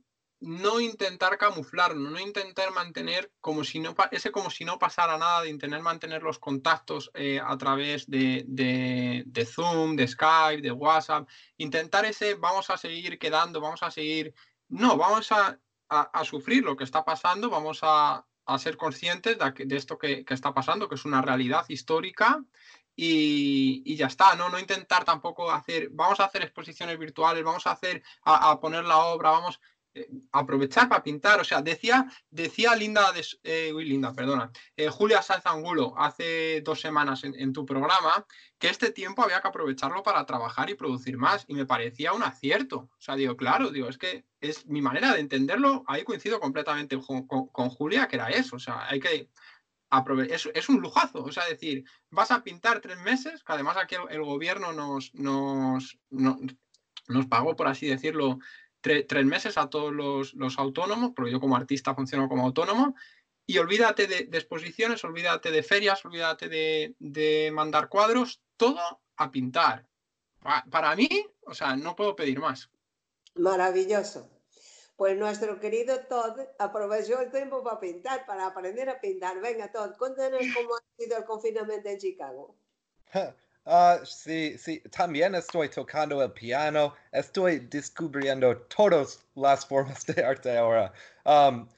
no intentar camuflarlo, no intentar mantener como si no, ese como si no pasara nada, de intentar mantener los contactos eh, a través de, de, Zoom, de Skype, de WhatsApp, intentar ese vamos a seguir quedando, vamos a seguir, no, vamos a, a sufrir lo que está pasando, vamos a, a ser conscientes de, esto que, está pasando, que es una realidad histórica y, ya está, ¿no? No intentar tampoco hacer, vamos a hacer exposiciones virtuales, vamos a hacer, a poner la obra, vamos, eh, aprovechar para pintar. O sea, decía, decía Linda, eh, Linda, perdona, eh, Julia Sáenz Angulo hace dos semanas en, tu programa que este tiempo había que aprovecharlo para trabajar y producir más y me parecía un acierto. O sea, digo, claro, digo, es que es mi manera de entenderlo, ahí coincido completamente con, Julia, que era eso. O sea, hay que aprovechar, es, un lujazo. O sea, decir, vas a pintar tres meses, que además aquí el, gobierno nos, nos, nos pagó, por así decirlo, tres meses a todos los, autónomos, porque yo como artista funciono como autónomo, y olvídate de, exposiciones, olvídate de ferias, olvídate de, mandar cuadros, todo a pintar. Para, mí, o sea, no puedo pedir más. Maravilloso. Pues nuestro querido Todd aprovechó el tiempo para pintar, para aprender a pintar. Venga, Todd, cuéntanos cómo ha sido el confinamiento en Chicago. Uh, sí, sí, también estoy tocando el piano, estoy descubriendo todas las formas de arte ahora. Um,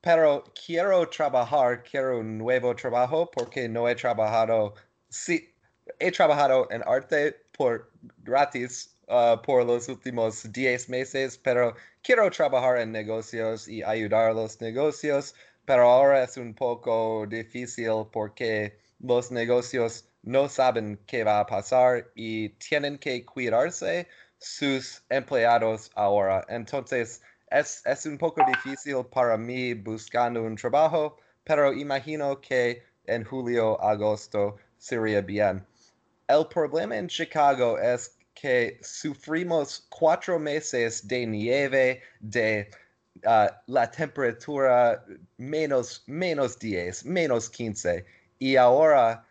pero quiero trabajar, quiero un nuevo trabajo porque no he trabajado, sí, he trabajado en arte por gratis uh, por los últimos 10 meses, pero quiero trabajar en negocios y ayudar a los negocios, pero ahora es un poco difícil porque los negocios no saben qué va a pasar y tienen que cuidarse sus empleados ahora. Entonces, es, un poco difícil para mí buscando un trabajo, pero imagino que en julio, agosto sería bien. El problema en Chicago es que sufrimos cuatro meses de nieve, de uh, la temperatura menos, menos 10, menos 15, y ahora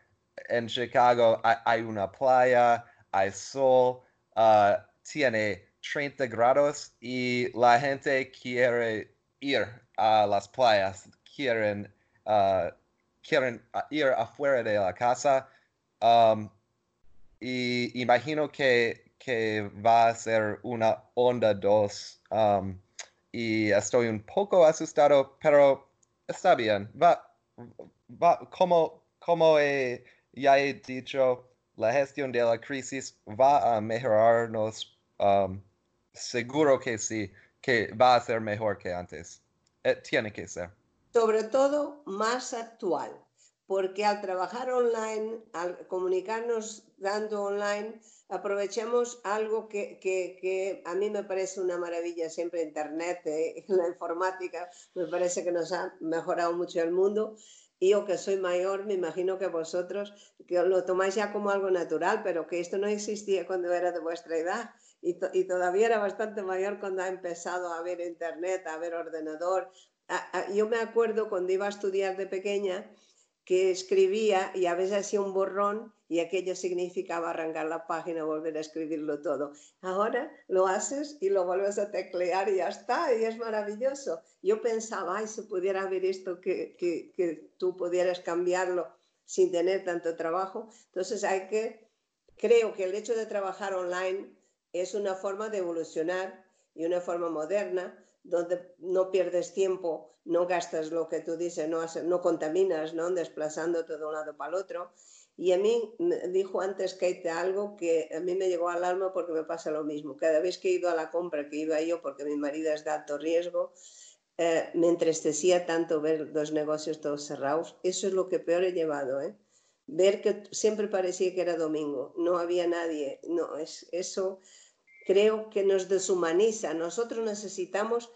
en Chicago hay, una playa, hay sol, uh, tiene 30 grados y la gente quiere ir a las playas, quieren, uh, quieren ir afuera de la casa. Um, y imagino que, va a ser una onda 2 um, y estoy un poco asustado, pero está bien. Va, va como, como ya he dicho, la gestión de la crisis va a mejorarnos. Um, seguro que sí, que va a ser mejor que antes. Eh, tiene que ser. Sobre todo más actual, porque al trabajar online, al comunicarnos dando online, aprovechamos algo que, que, que, a mí me parece una maravilla siempre Internet, eh, la informática, me parece que nos ha mejorado mucho el mundo yo que soy mayor, me imagino que vosotros que lo tomáis ya como algo natural, pero que esto no existía cuando era de vuestra edad y, todavía era bastante mayor cuando ha empezado a ver internet, a ver ordenador. yo me acuerdo cuando iba a estudiar de pequeña que escribía y a veces hacía un borrón y aquello significaba arrancar la página, volver a escribirlo todo. Ahora lo haces y lo vuelves a teclear y ya está, y es maravilloso. Yo pensaba, ay, si pudiera ver esto, que, que, que tú pudieras cambiarlo sin tener tanto trabajo. Entonces hay que, creo que el hecho de trabajar online es una forma de evolucionar y una forma moderna donde no pierdes tiempo, no gastas lo que tú dices, no, no contaminas, ¿no? desplazándote de un lado para el otro Y a mí me dijo antes Kate algo que a mí me llegó al alma porque me pasa lo mismo. Cada vez que he ido a la compra, que iba yo porque mi marido es de alto riesgo, eh, me entristecía tanto ver los negocios todos cerrados. Eso es lo que peor he llevado, ¿eh? Ver que siempre parecía que era domingo, no había nadie. No, es, eso creo que nos deshumaniza. Nosotros necesitamos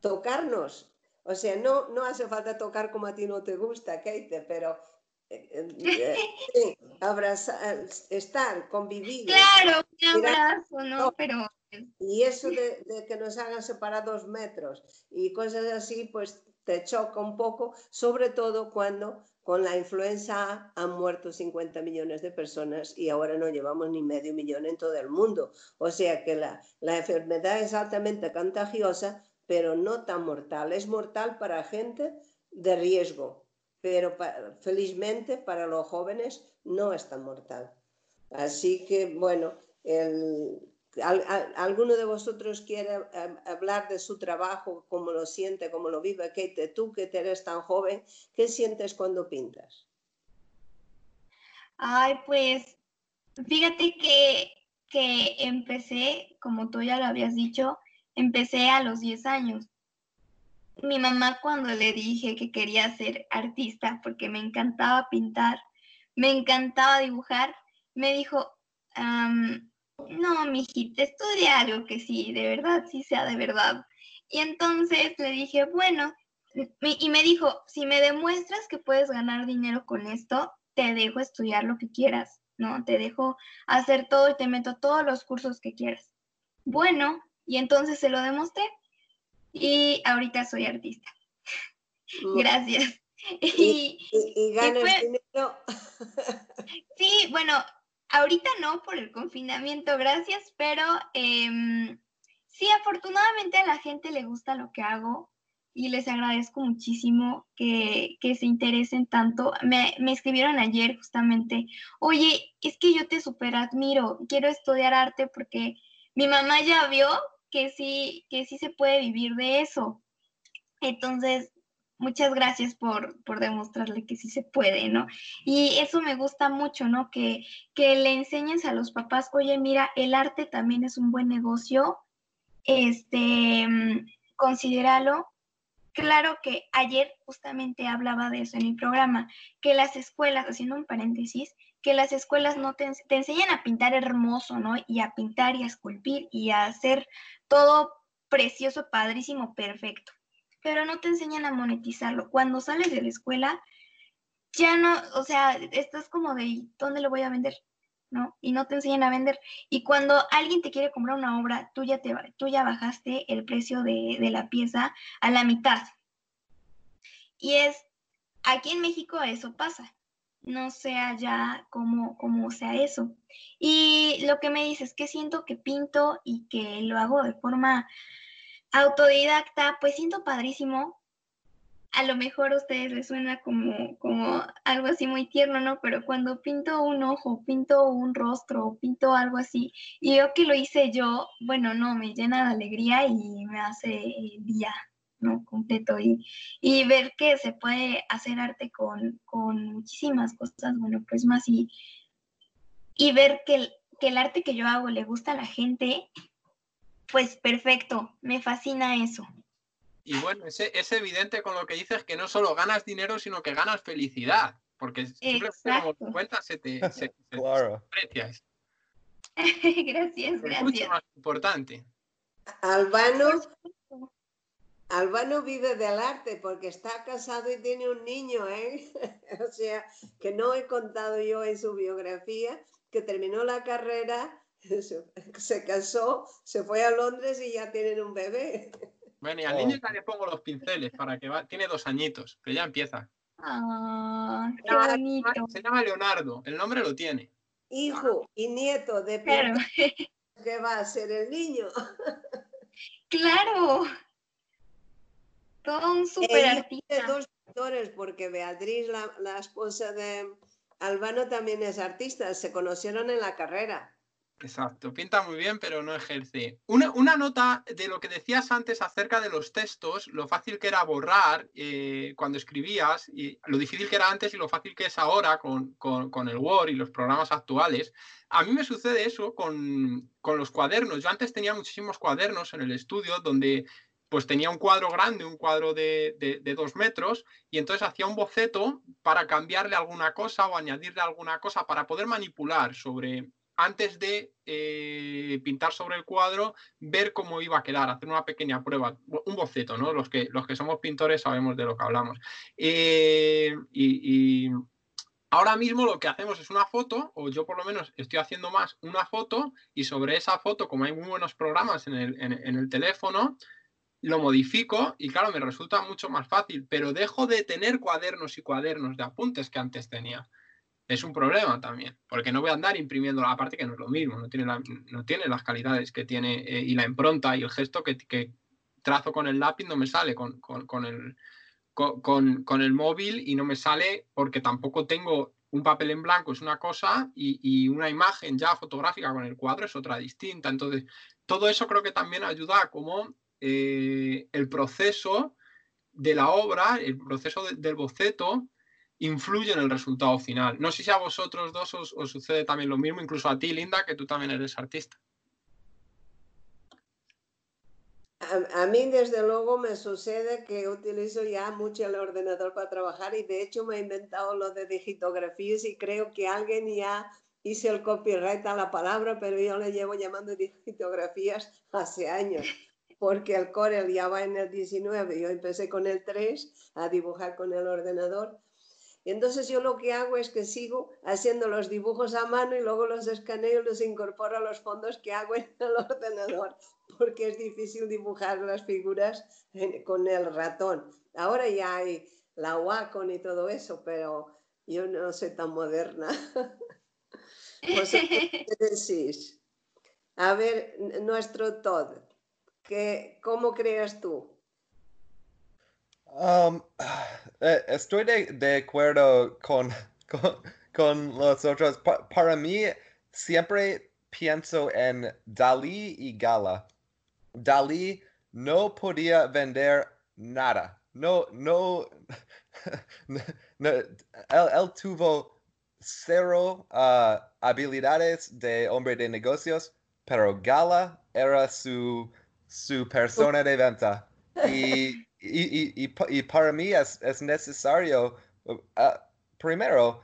tocarnos. O sea, no, no hace falta tocar como a ti no te gusta, Kate, pero eh, eh, sí, abrazar, estar, convivir. Claro, un abrazo, ¿no? Pero... Y eso de, de, que nos hagan separar dos metros y cosas así, pues te choca un poco, sobre todo cuando con la influenza han muerto 50 millones de personas y ahora no llevamos ni medio millón en todo el mundo. O sea que la, la enfermedad es altamente contagiosa, pero no tan mortal. Es mortal para gente de riesgo, pero felizmente para los jóvenes no es tan mortal. Así que, bueno, ¿Alguno de vosotros quiere em, hablar de su trabajo, cómo lo siente, cómo lo vive? Kate, tú que eres tan joven, ¿qué sientes cuando pintas? Ay, pues fíjate que, que empecé, como tú ya lo habías dicho, empecé a los 10 años. Mi mamá cuando le dije que quería ser artista porque me encantaba pintar, me encantaba dibujar, me dijo, no, mijita, estudia algo que sí, de verdad, sí sea de verdad. Y entonces le dije, bueno, y me dijo, si me demuestras que puedes ganar dinero con esto, te dejo estudiar lo que quieras, ¿no? Te dejo hacer todo y te meto todos los cursos que quieras. Bueno, y entonces se lo demostré y ahorita soy artista. Gracias. Y, y, ganas dinero. sí, bueno, Ahorita no por el confinamiento, gracias, pero em, sí, afortunadamente a la gente le gusta lo que hago y les agradezco muchísimo que, se interesen tanto. Me, escribieron ayer justamente, oye, es que yo te super admiro, quiero estudiar arte porque mi mamá ya vio que sí, que sí se puede vivir de eso. Entonces, muchas gracias por, por, demostrarle que sí se puede, ¿no? Y eso me gusta mucho, ¿no? Que, que le enseñes a los papás, oye, mira, el arte también es un buen negocio, este, considéralo. Claro que ayer justamente hablaba de eso en mi programa, que las escuelas, haciendo un paréntesis, que las escuelas no te, te enseñan a pintar hermoso, ¿no? Y a pintar y a esculpir y a hacer todo precioso, padrísimo, perfecto pero no te enseñan a monetizarlo. Cuando sales de la escuela, ya no, o sea, estás como de, ¿dónde lo voy a vender? ¿No? Y no te enseñan a vender. Y cuando alguien te quiere comprar una obra, tú ya, te, tú ya bajaste el precio de, de la pieza a la mitad. Y es, aquí en México eso pasa. No sé allá cómo, cómo sea eso. Y lo que me dices es que siento que pinto y que lo hago de forma autodidacta, pues siento padrísimo. A lo mejor a ustedes les suena como, como algo así muy tierno, ¿no? Pero cuando pinto un ojo, pinto un rostro, pinto algo así, y veo que lo hice yo, bueno, no, me llena de alegría y me hace día, ¿no? Completo. Y, y ver que se puede hacer arte con, con muchísimas cosas, bueno, pues más y, y ver que que el arte que yo hago le gusta a la gente, pues perfecto, me fascina eso. Y bueno, es, evidente con lo que dices que no solo ganas dinero, sino que ganas felicidad, porque siempre como cuentas se te, se, claro. gracias, gracias. Es mucho más importante. Albano, Albano vive del arte porque está casado y tiene un niño, ¿eh? o sea, que no he contado yo en su biografía que terminó la carrera se, casó, se fue a Londres y ya tienen un bebé. Bueno, y al niño ya le pongo los pinceles para que va, tiene dos añitos, pero ya empieza. Ah, qué bonito. Se llama Leonardo, el nombre lo tiene. Hijo y nieto de Pedro. ¿Qué va a ser el niño? claro. Todo un super artista. dos actores, porque Beatriz, la, la esposa de Albano, también es artista. Se conocieron en la carrera. Exacto, pinta muy bien, pero no ejerce. Una, nota de lo que decías antes acerca de los textos, lo fácil que era borrar eh, cuando escribías, y lo difícil que era antes y lo fácil que es ahora con, el Word y los programas actuales. A mí me sucede eso con, los cuadernos. Yo antes tenía muchísimos cuadernos en el estudio donde pues tenía un cuadro grande, un cuadro de, de, dos metros, y entonces hacía un boceto para cambiarle alguna cosa o añadirle alguna cosa para poder manipular sobre, antes de eh, pintar sobre el cuadro, ver cómo iba a quedar, hacer una pequeña prueba, un boceto, ¿no? Los que, los que somos pintores sabemos de lo que hablamos. Eh, y, ahora mismo lo que hacemos es una foto, o yo por lo menos estoy haciendo más una foto, y sobre esa foto, como hay muy buenos programas en el, en el teléfono, lo modifico y claro, me resulta mucho más fácil, pero dejo de tener cuadernos y cuadernos de apuntes que antes tenía es un problema también, porque no voy a andar imprimiendo la parte que no es lo mismo, no tiene, no tiene las calidades que tiene eh, y la impronta y el gesto que, trazo con el lápiz no me sale con, el, con, el móvil y no me sale porque tampoco tengo un papel en blanco, es una cosa, y, una imagen ya fotográfica con el cuadro es otra distinta. Entonces, todo eso creo que también ayuda a cómo eh, el proceso de la obra, el proceso del boceto, influye en el resultado final. No sé si a vosotros dos os, sucede también lo mismo, incluso a ti, Linda, que tú también eres artista. A, mí, desde luego, me sucede que utilizo ya mucho el ordenador para trabajar y de hecho me he inventado lo de digitografías y creo que alguien ya hizo el copyright a la palabra, pero yo le llevo llamando digitografías hace años, porque el Corel ya va en el 19, yo empecé con el 3 a dibujar con el ordenador y entonces yo lo que hago es que sigo haciendo los dibujos a mano y luego los escaneo y los incorporo a los fondos que hago en el ordenador, porque es difícil dibujar las figuras con el ratón. Ahora ya hay la Wacom y todo eso, pero yo no soy tan moderna. ¿qué decís? A ver, nuestro Todd, ¿cómo creas tú? Um, eh, estoy de, acuerdo con, con, los otros. para mí, siempre pienso en Dalí y Gala. Dalí no podía vender nada. No, no, él, tuvo cero uh, habilidades de hombre de negocios, pero Gala era su, su persona de venta. Y y, para mí es, es necesario, uh, primero,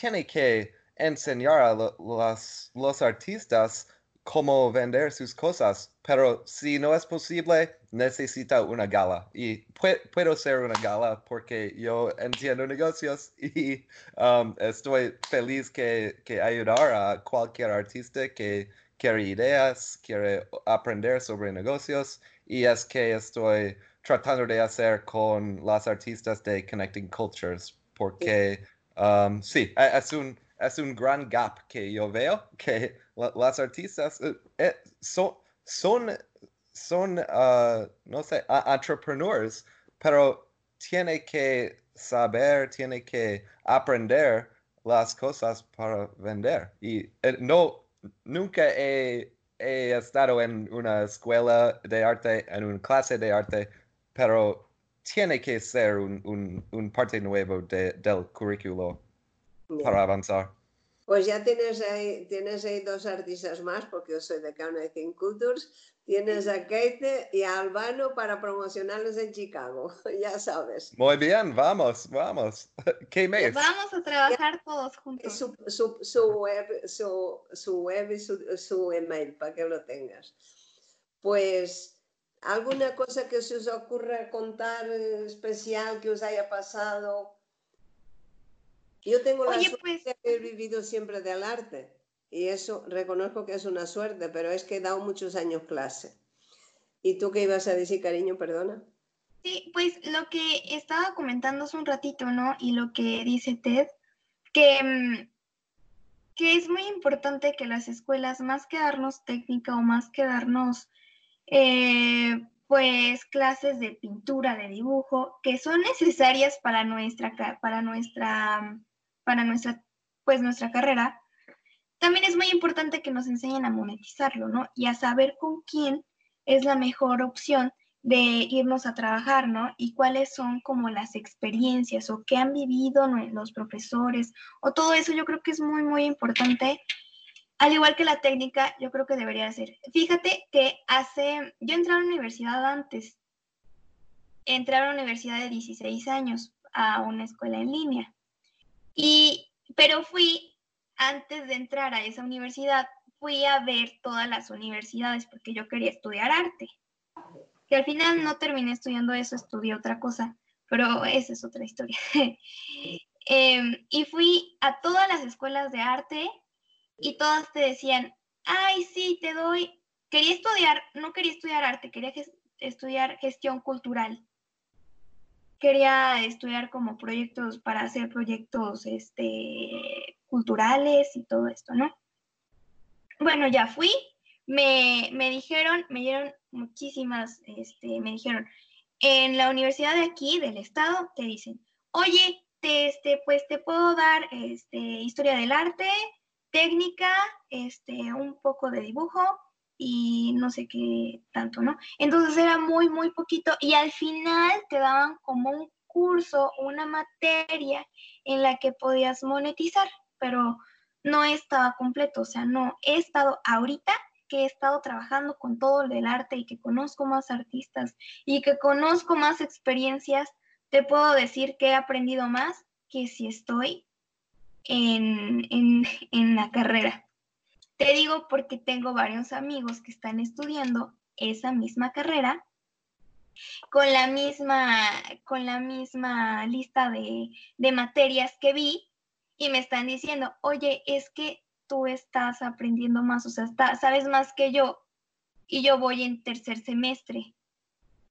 tiene que enseñar a los, los artistas cómo vender sus cosas, pero si no es posible, necesita una gala. Y puedo ser una gala porque yo entiendo negocios y um, estoy feliz que, que ayudar a cualquier artista que quiere ideas, quiere aprender sobre negocios y es que estoy tratando de hacer con las artistas de Connecting Cultures, porque um, sí, e, es un, es un gran gap que yo veo, que las artistas eh, eh, son, son, son uh, no sé, entrepreneurs, pero tiene que saber, tiene que aprender las cosas para vender. Y eh, no, nunca he, he estado en una escuela de arte, en una clase de arte, pero tiene que ser un, un, parte nuevo de, del currículo para avanzar. Pues ya tienes ahí, tienes ahí dos artistas más, porque yo soy de Connecting Cultures. Tienes a Kate y a Albano para promocionarlos en Chicago, ya sabes. Muy bien, vamos, vamos. ¿Qué mes? Vamos a trabajar todos juntos. Su, su, su web, su, su, web y su, su email para que lo tengas. Pues ¿Alguna cosa que se os ocurra contar especial que os haya pasado? Yo tengo la suerte pues de haber vivido siempre del arte y eso reconozco que es una suerte, pero es que he dado muchos años clase. ¿Y tú qué ibas a decir, cariño? Perdona. Sí, pues lo que estaba comentando hace un ratito, ¿no? Y lo que dice Ted, que, mm, que es muy importante que las escuelas, más que darnos técnica o más que darnos eh, pues clases de pintura, de dibujo, que son necesarias para nuestra, para nuestra, para nuestra, pues nuestra carrera. También es muy importante que nos enseñen a monetizarlo, ¿no? Y a saber con quién es la mejor opción de irnos a trabajar, ¿no? Y cuáles son como las experiencias o qué han vivido los profesores o todo eso yo creo que es muy, muy importante. Al igual que la técnica, yo creo que debería ser. Fíjate que hace, yo entré a la universidad antes, entré a la universidad de 16 años, a una escuela en línea. Y, pero fui, antes de entrar a esa universidad, fui a ver todas las universidades porque yo quería estudiar arte que al final no terminé estudiando eso, estudié otra cosa, pero esa es otra historia. Em, y fui a todas las escuelas de arte y todas te decían, ay, sí, te doy, quería estudiar, no quería estudiar arte, quería estudiar gestión cultural. Quería estudiar como proyectos para hacer proyectos este, culturales y todo esto, ¿no? Bueno, ya fui, me, me dijeron, me dieron muchísimas, este, me dijeron, en la universidad de aquí, del estado, te dicen, oye, te, este, pues te puedo dar este, historia del arte, técnica, este, un poco de dibujo y no sé qué tanto, ¿no? Entonces era muy, muy poquito y al final te daban como un curso, una materia en la que podías monetizar, pero no estaba completo, o sea, no he estado ahorita que he estado trabajando con todo el arte y que conozco más artistas y que conozco más experiencias, te puedo decir que he aprendido más que si estoy en, en la carrera. Te digo porque tengo varios amigos que están estudiando esa misma carrera con la misma, con la misma lista de, de, materias que vi y me están diciendo, oye, es que tú estás aprendiendo más, o sea, sabes más que yo y yo voy en tercer semestre.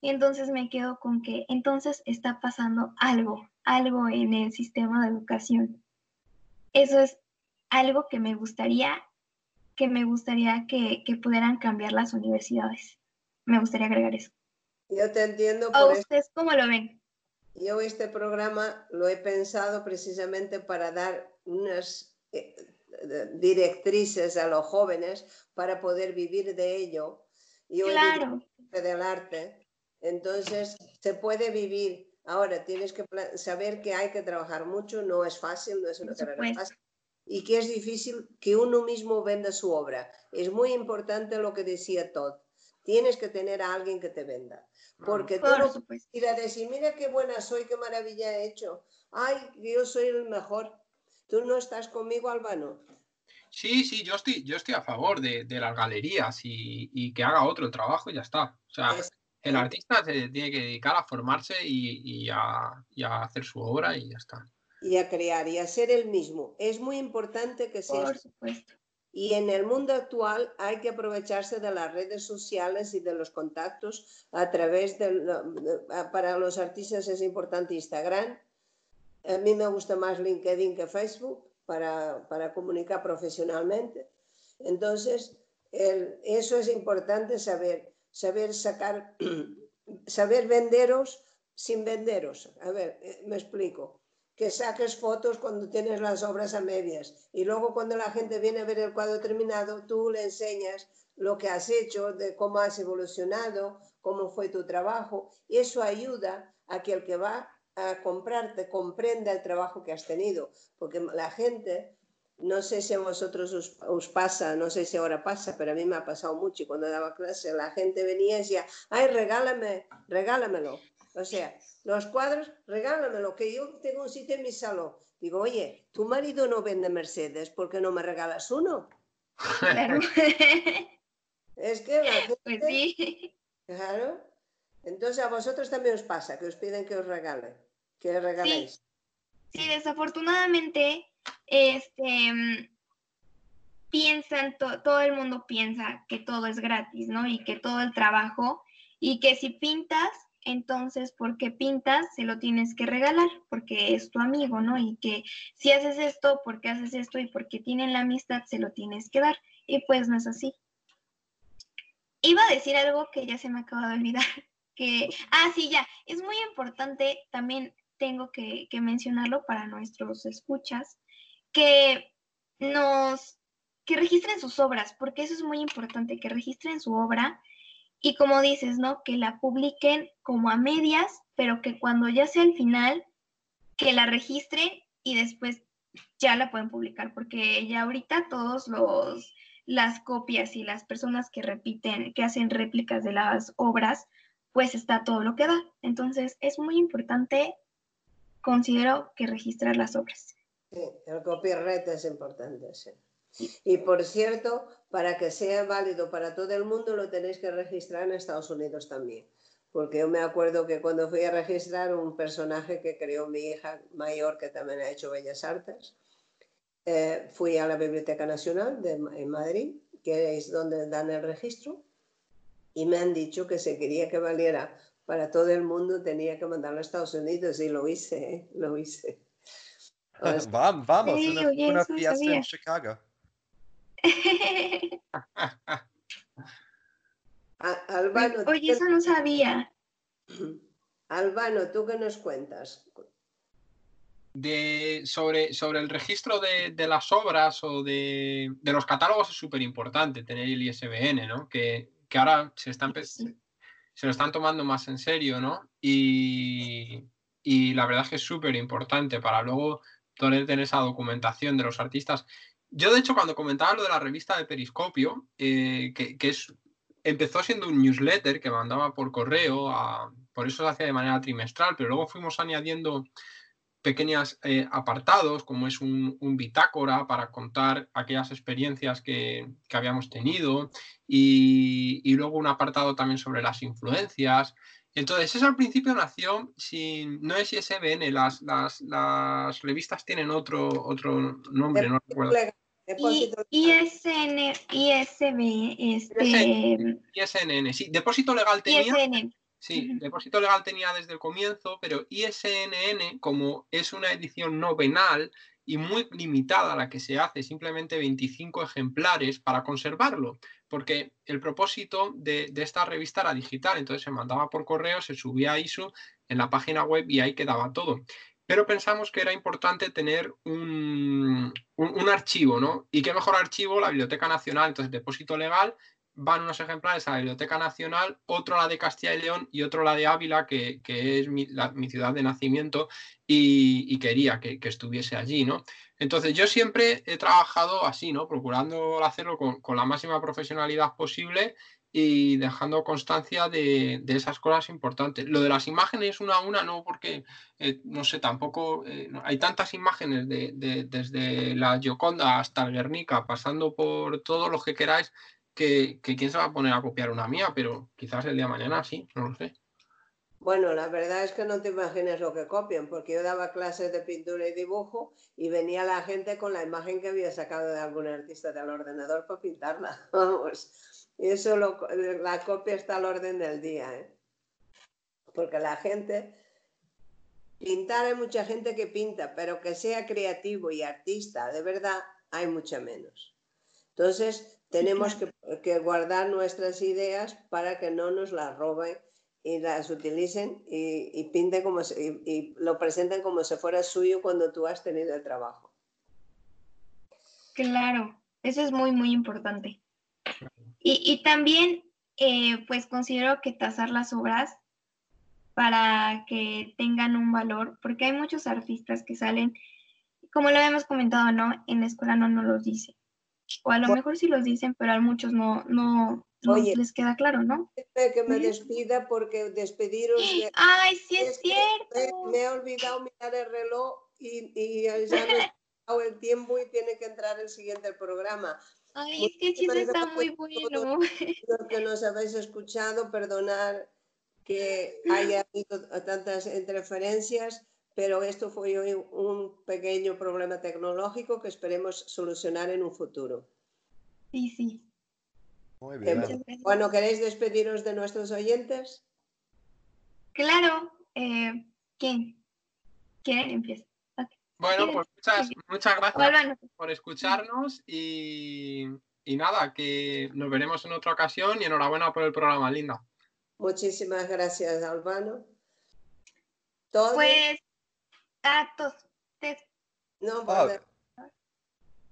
Y entonces me quedo con que entonces está pasando algo, algo en el sistema de educación. Eso es algo que me gustaría, que me gustaría que, pudieran cambiar las universidades. Me gustaría agregar eso. Yo te entiendo. ¿A ustedes cómo lo ven? Yo este programa lo he pensado precisamente para dar unas eh, directrices a los jóvenes para poder vivir de ello. Y hoy claro. del arte. Entonces, se puede vivir. Ahora, tienes que saber que hay que trabajar mucho, no es fácil, no es una carrera fácil. Y que es difícil que uno mismo venda su obra. Es muy importante lo que decía Todd. Tienes que tener a alguien que te venda. Porque tú no puedes ir a decir, mira qué buena soy, qué maravilla he hecho. Ay, yo soy el mejor. ¿Tú no estás conmigo, Albano? Sí, sí, yo estoy, yo estoy a favor de, las galerías y, que haga otro trabajo y ya está. O sea, el artista se tiene que dedicar a formarse y, a, hacer su obra y ya está. Y a crear y a ser el mismo. Es muy importante que sea. Por supuesto. Y en el mundo actual hay que aprovecharse de las redes sociales y de los contactos a través de, para los artistas es importante Instagram, a mí me gusta más LinkedIn que Facebook para, comunicar profesionalmente. Entonces, eso es importante saber, saber sacar, saber venderos sin venderos. A ver, eh, me explico. Que saques fotos cuando tienes las obras a medias y luego cuando la gente viene a ver el cuadro terminado, tú le enseñas lo que has hecho, de cómo has evolucionado, cómo fue tu trabajo. Y eso ayuda a que el que va a comprarte comprenda el trabajo que has tenido, porque la gente, no sé si a vosotros os, pasa, no sé si ahora pasa, pero a mí me ha pasado mucho y cuando daba clase la gente venía y decía, ay, regálame, regálamelo. O sea, los cuadros, regálamelo, que yo tengo un sitio en mi salón. Digo, oye, tu marido no vende Mercedes, ¿por qué no me regalas uno? Claro. es que la gente... Pues sí. Claro. Entonces a vosotros también os pasa que os piden que os regalen, que regaléis. Sí, desafortunadamente, este piensan, todo el mundo piensa que todo es gratis, ¿no? Y que todo el trabajo, y que si pintas, entonces porque pintas, se lo tienes que regalar, porque es tu amigo, ¿no? Y que si haces esto, porque haces esto y porque tienen la amistad, se lo tienes que dar. Y pues no es así. Iba a decir algo que ya se me acaba de olvidar que, ah, sí, ya, es muy importante, también tengo que, mencionarlo para nuestros escuchas, que nos, que registren sus obras, porque eso es muy importante, que registren su obra y como dices, ¿no? Que la publiquen como a medias, pero que cuando ya sea el final, que la registren y después ya la pueden publicar, porque ya ahorita todos los las copias y las personas que repiten, que hacen réplicas de las obras, pues está todo lo que da. Entonces es muy importante, considero que registrar las obras. Sí, el copyright es importante, sí. Y por cierto, para que sea válido para todo el mundo, lo tenéis que registrar en Estados Unidos también. Porque yo me acuerdo que cuando fui a registrar un personaje que creó mi hija mayor, que también ha hecho Bellas Artes, eh, fui a la Biblioteca Nacional de, en Madrid, que es donde dan el registro, y me han dicho que si quería que valiera para todo el mundo tenía que mandarlo a Estados Unidos y lo hice, ¿eh? lo hice. Vamos, una, fiesta en Chicago. Albano, Oye, eso no sabía. Albano, ¿tú qué nos cuentas? De, sobre, sobre el registro de, las obras o de, los catálogos es súper importante tener el ISBN, ¿no? Que, ahora se, están, se lo están tomando más en serio, ¿no? Y, y la verdad es que es súper importante para luego poder tener esa documentación de los artistas. Yo, de hecho, cuando comentaba lo de la revista de Periscopio, eh, que, es, empezó siendo un newsletter que mandaba por correo, por eso se hacía de manera trimestral, pero luego fuimos añadiendo pequeños eh, apartados, como es un, bitácora para contar aquellas experiencias que, habíamos tenido, y, y, luego un apartado también sobre las influencias. Entonces, eso al principio nació sin, no es ISBN, las, las, las revistas tienen otro, otro nombre, no recuerdo. ISN, ISB, este... ISNN, sí, depósito legal tenía. Sí, depósito legal tenía desde el comienzo, pero ISNN, como es una edición no venal y muy limitada la que se hace, simplemente 25 ejemplares para conservarlo, porque el propósito de, de, esta revista era digital, entonces se mandaba por correo, se subía a ISO en la página web y ahí quedaba todo pero pensamos que era importante tener un, archivo, ¿no? Y qué mejor archivo, la Biblioteca Nacional, entonces depósito legal, van unos ejemplares a la Biblioteca Nacional, otro a la de Castilla y León y otro a la de Ávila, que, es mi, ciudad de nacimiento, y, quería que, estuviese allí, ¿no? Entonces yo siempre he trabajado así, ¿no? Procurando hacerlo con, con la máxima profesionalidad posible y dejando constancia de, esas cosas importantes. Lo de las imágenes una a una, no, porque, eh, no sé, tampoco eh, hay tantas imágenes de, desde la Gioconda hasta el Guernica, pasando por todo lo que queráis, que, que, quién se va a poner a copiar una mía, pero quizás el día de mañana sí, no lo sé. Bueno, la verdad es que no te imaginas lo que copian, porque yo daba clases de pintura y dibujo y venía la gente con la imagen que había sacado de algún artista del ordenador para pintarla. Vamos. Eso la copia está al orden del día, ¿eh? Porque la gente, pintar hay mucha gente que pinta, pero que sea creativo y artista, de verdad, hay mucha menos. Entonces, tenemos que, guardar nuestras ideas para que no nos las roben y las utilicen y, pinten como y, lo presenten como si fuera suyo cuando tú has tenido el trabajo. Claro, eso es muy, muy importante. Y, también, eh, pues considero que tasar las obras para que tengan un valor, porque hay muchos artistas que salen, como lo habíamos comentado, ¿no? En la escuela no nos los dicen. O a lo mejor sí los dicen, pero a muchos no, no, les queda claro, ¿no? Que me despida porque despediros. Ay, sí es, cierto. Me, he olvidado mirar el reloj y, y ya no he el tiempo y tiene que entrar el siguiente programa. Ay, es que el chiste está muy bueno. Los que nos habéis escuchado, perdonar que haya habido tantas interferencias, pero esto fue un pequeño problema tecnológico que esperemos solucionar en un futuro. Sí, sí. Muy bien. bueno, ¿queréis despediros de nuestros oyentes? Claro. Eh, ¿Quién? ¿Quién empieza? Bueno, pues muchas, muchas gracias por escucharnos y, nada, que nos veremos en otra ocasión y enhorabuena por el programa, Linda. Muchísimas gracias, Albano. Pues a todos. No, ah.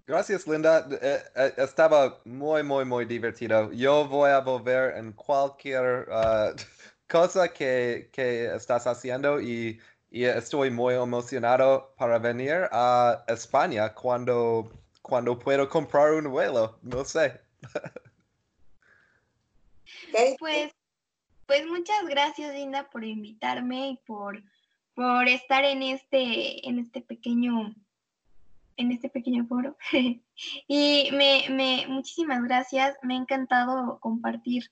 Gracias, Linda. Eh, eh, estaba muy, muy, muy divertido. Yo voy a volver en cualquier uh, cosa que, que, estás haciendo y, y, estoy muy emocionado para venir a España cuando, cuando puedo comprar un vuelo. No sé. Pues, pues muchas gracias, Linda, por invitarme y por, por estar en este, en este pequeño en este pequeño foro. y me, me, muchísimas gracias. Me ha encantado compartir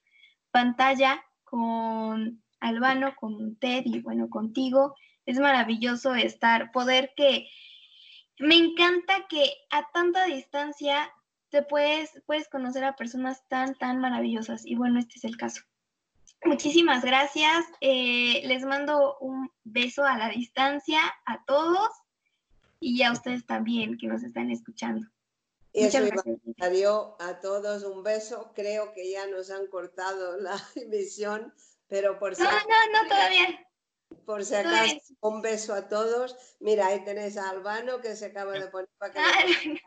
pantalla con Albano, con Ted y bueno, contigo. Es maravilloso estar, poder que... Me encanta que a tanta distancia te puedes, puedes conocer a personas tan, tan maravillosas. Y bueno, este es el caso. Muchísimas gracias. Eh, les mando un beso a la distancia a todos y a ustedes también que nos están escuchando. Eso iba a todos un beso. Creo que ya nos han cortado la emisión, pero por si No, no, no, todavía. Por si acaso, un beso a todos. Mira, ahí tenés a Albano que se acaba de poner para que...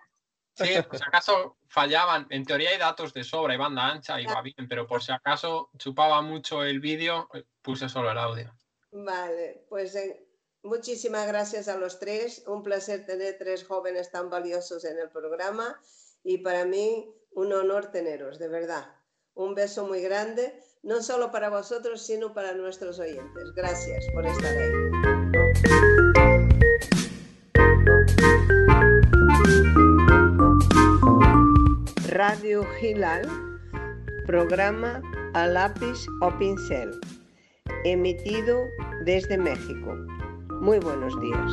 Sí, por si acaso fallaban. En teoría hay datos de sobra y banda ancha y va bien, pero por si acaso chupaba mucho el vídeo, eh, puse solo el audio. Vale, pues en, Muchísimas gracias a los tres. Un placer tener tres jóvenes tan valiosos en el programa y para mí un honor teneros, de verdad. Un beso muy grande, no solo para vosotros, sino para nuestros oyentes. Gracias por estar ahí. Radio Gilal, programa a lápiz o pincel, emitido desde México. Muy buenos días.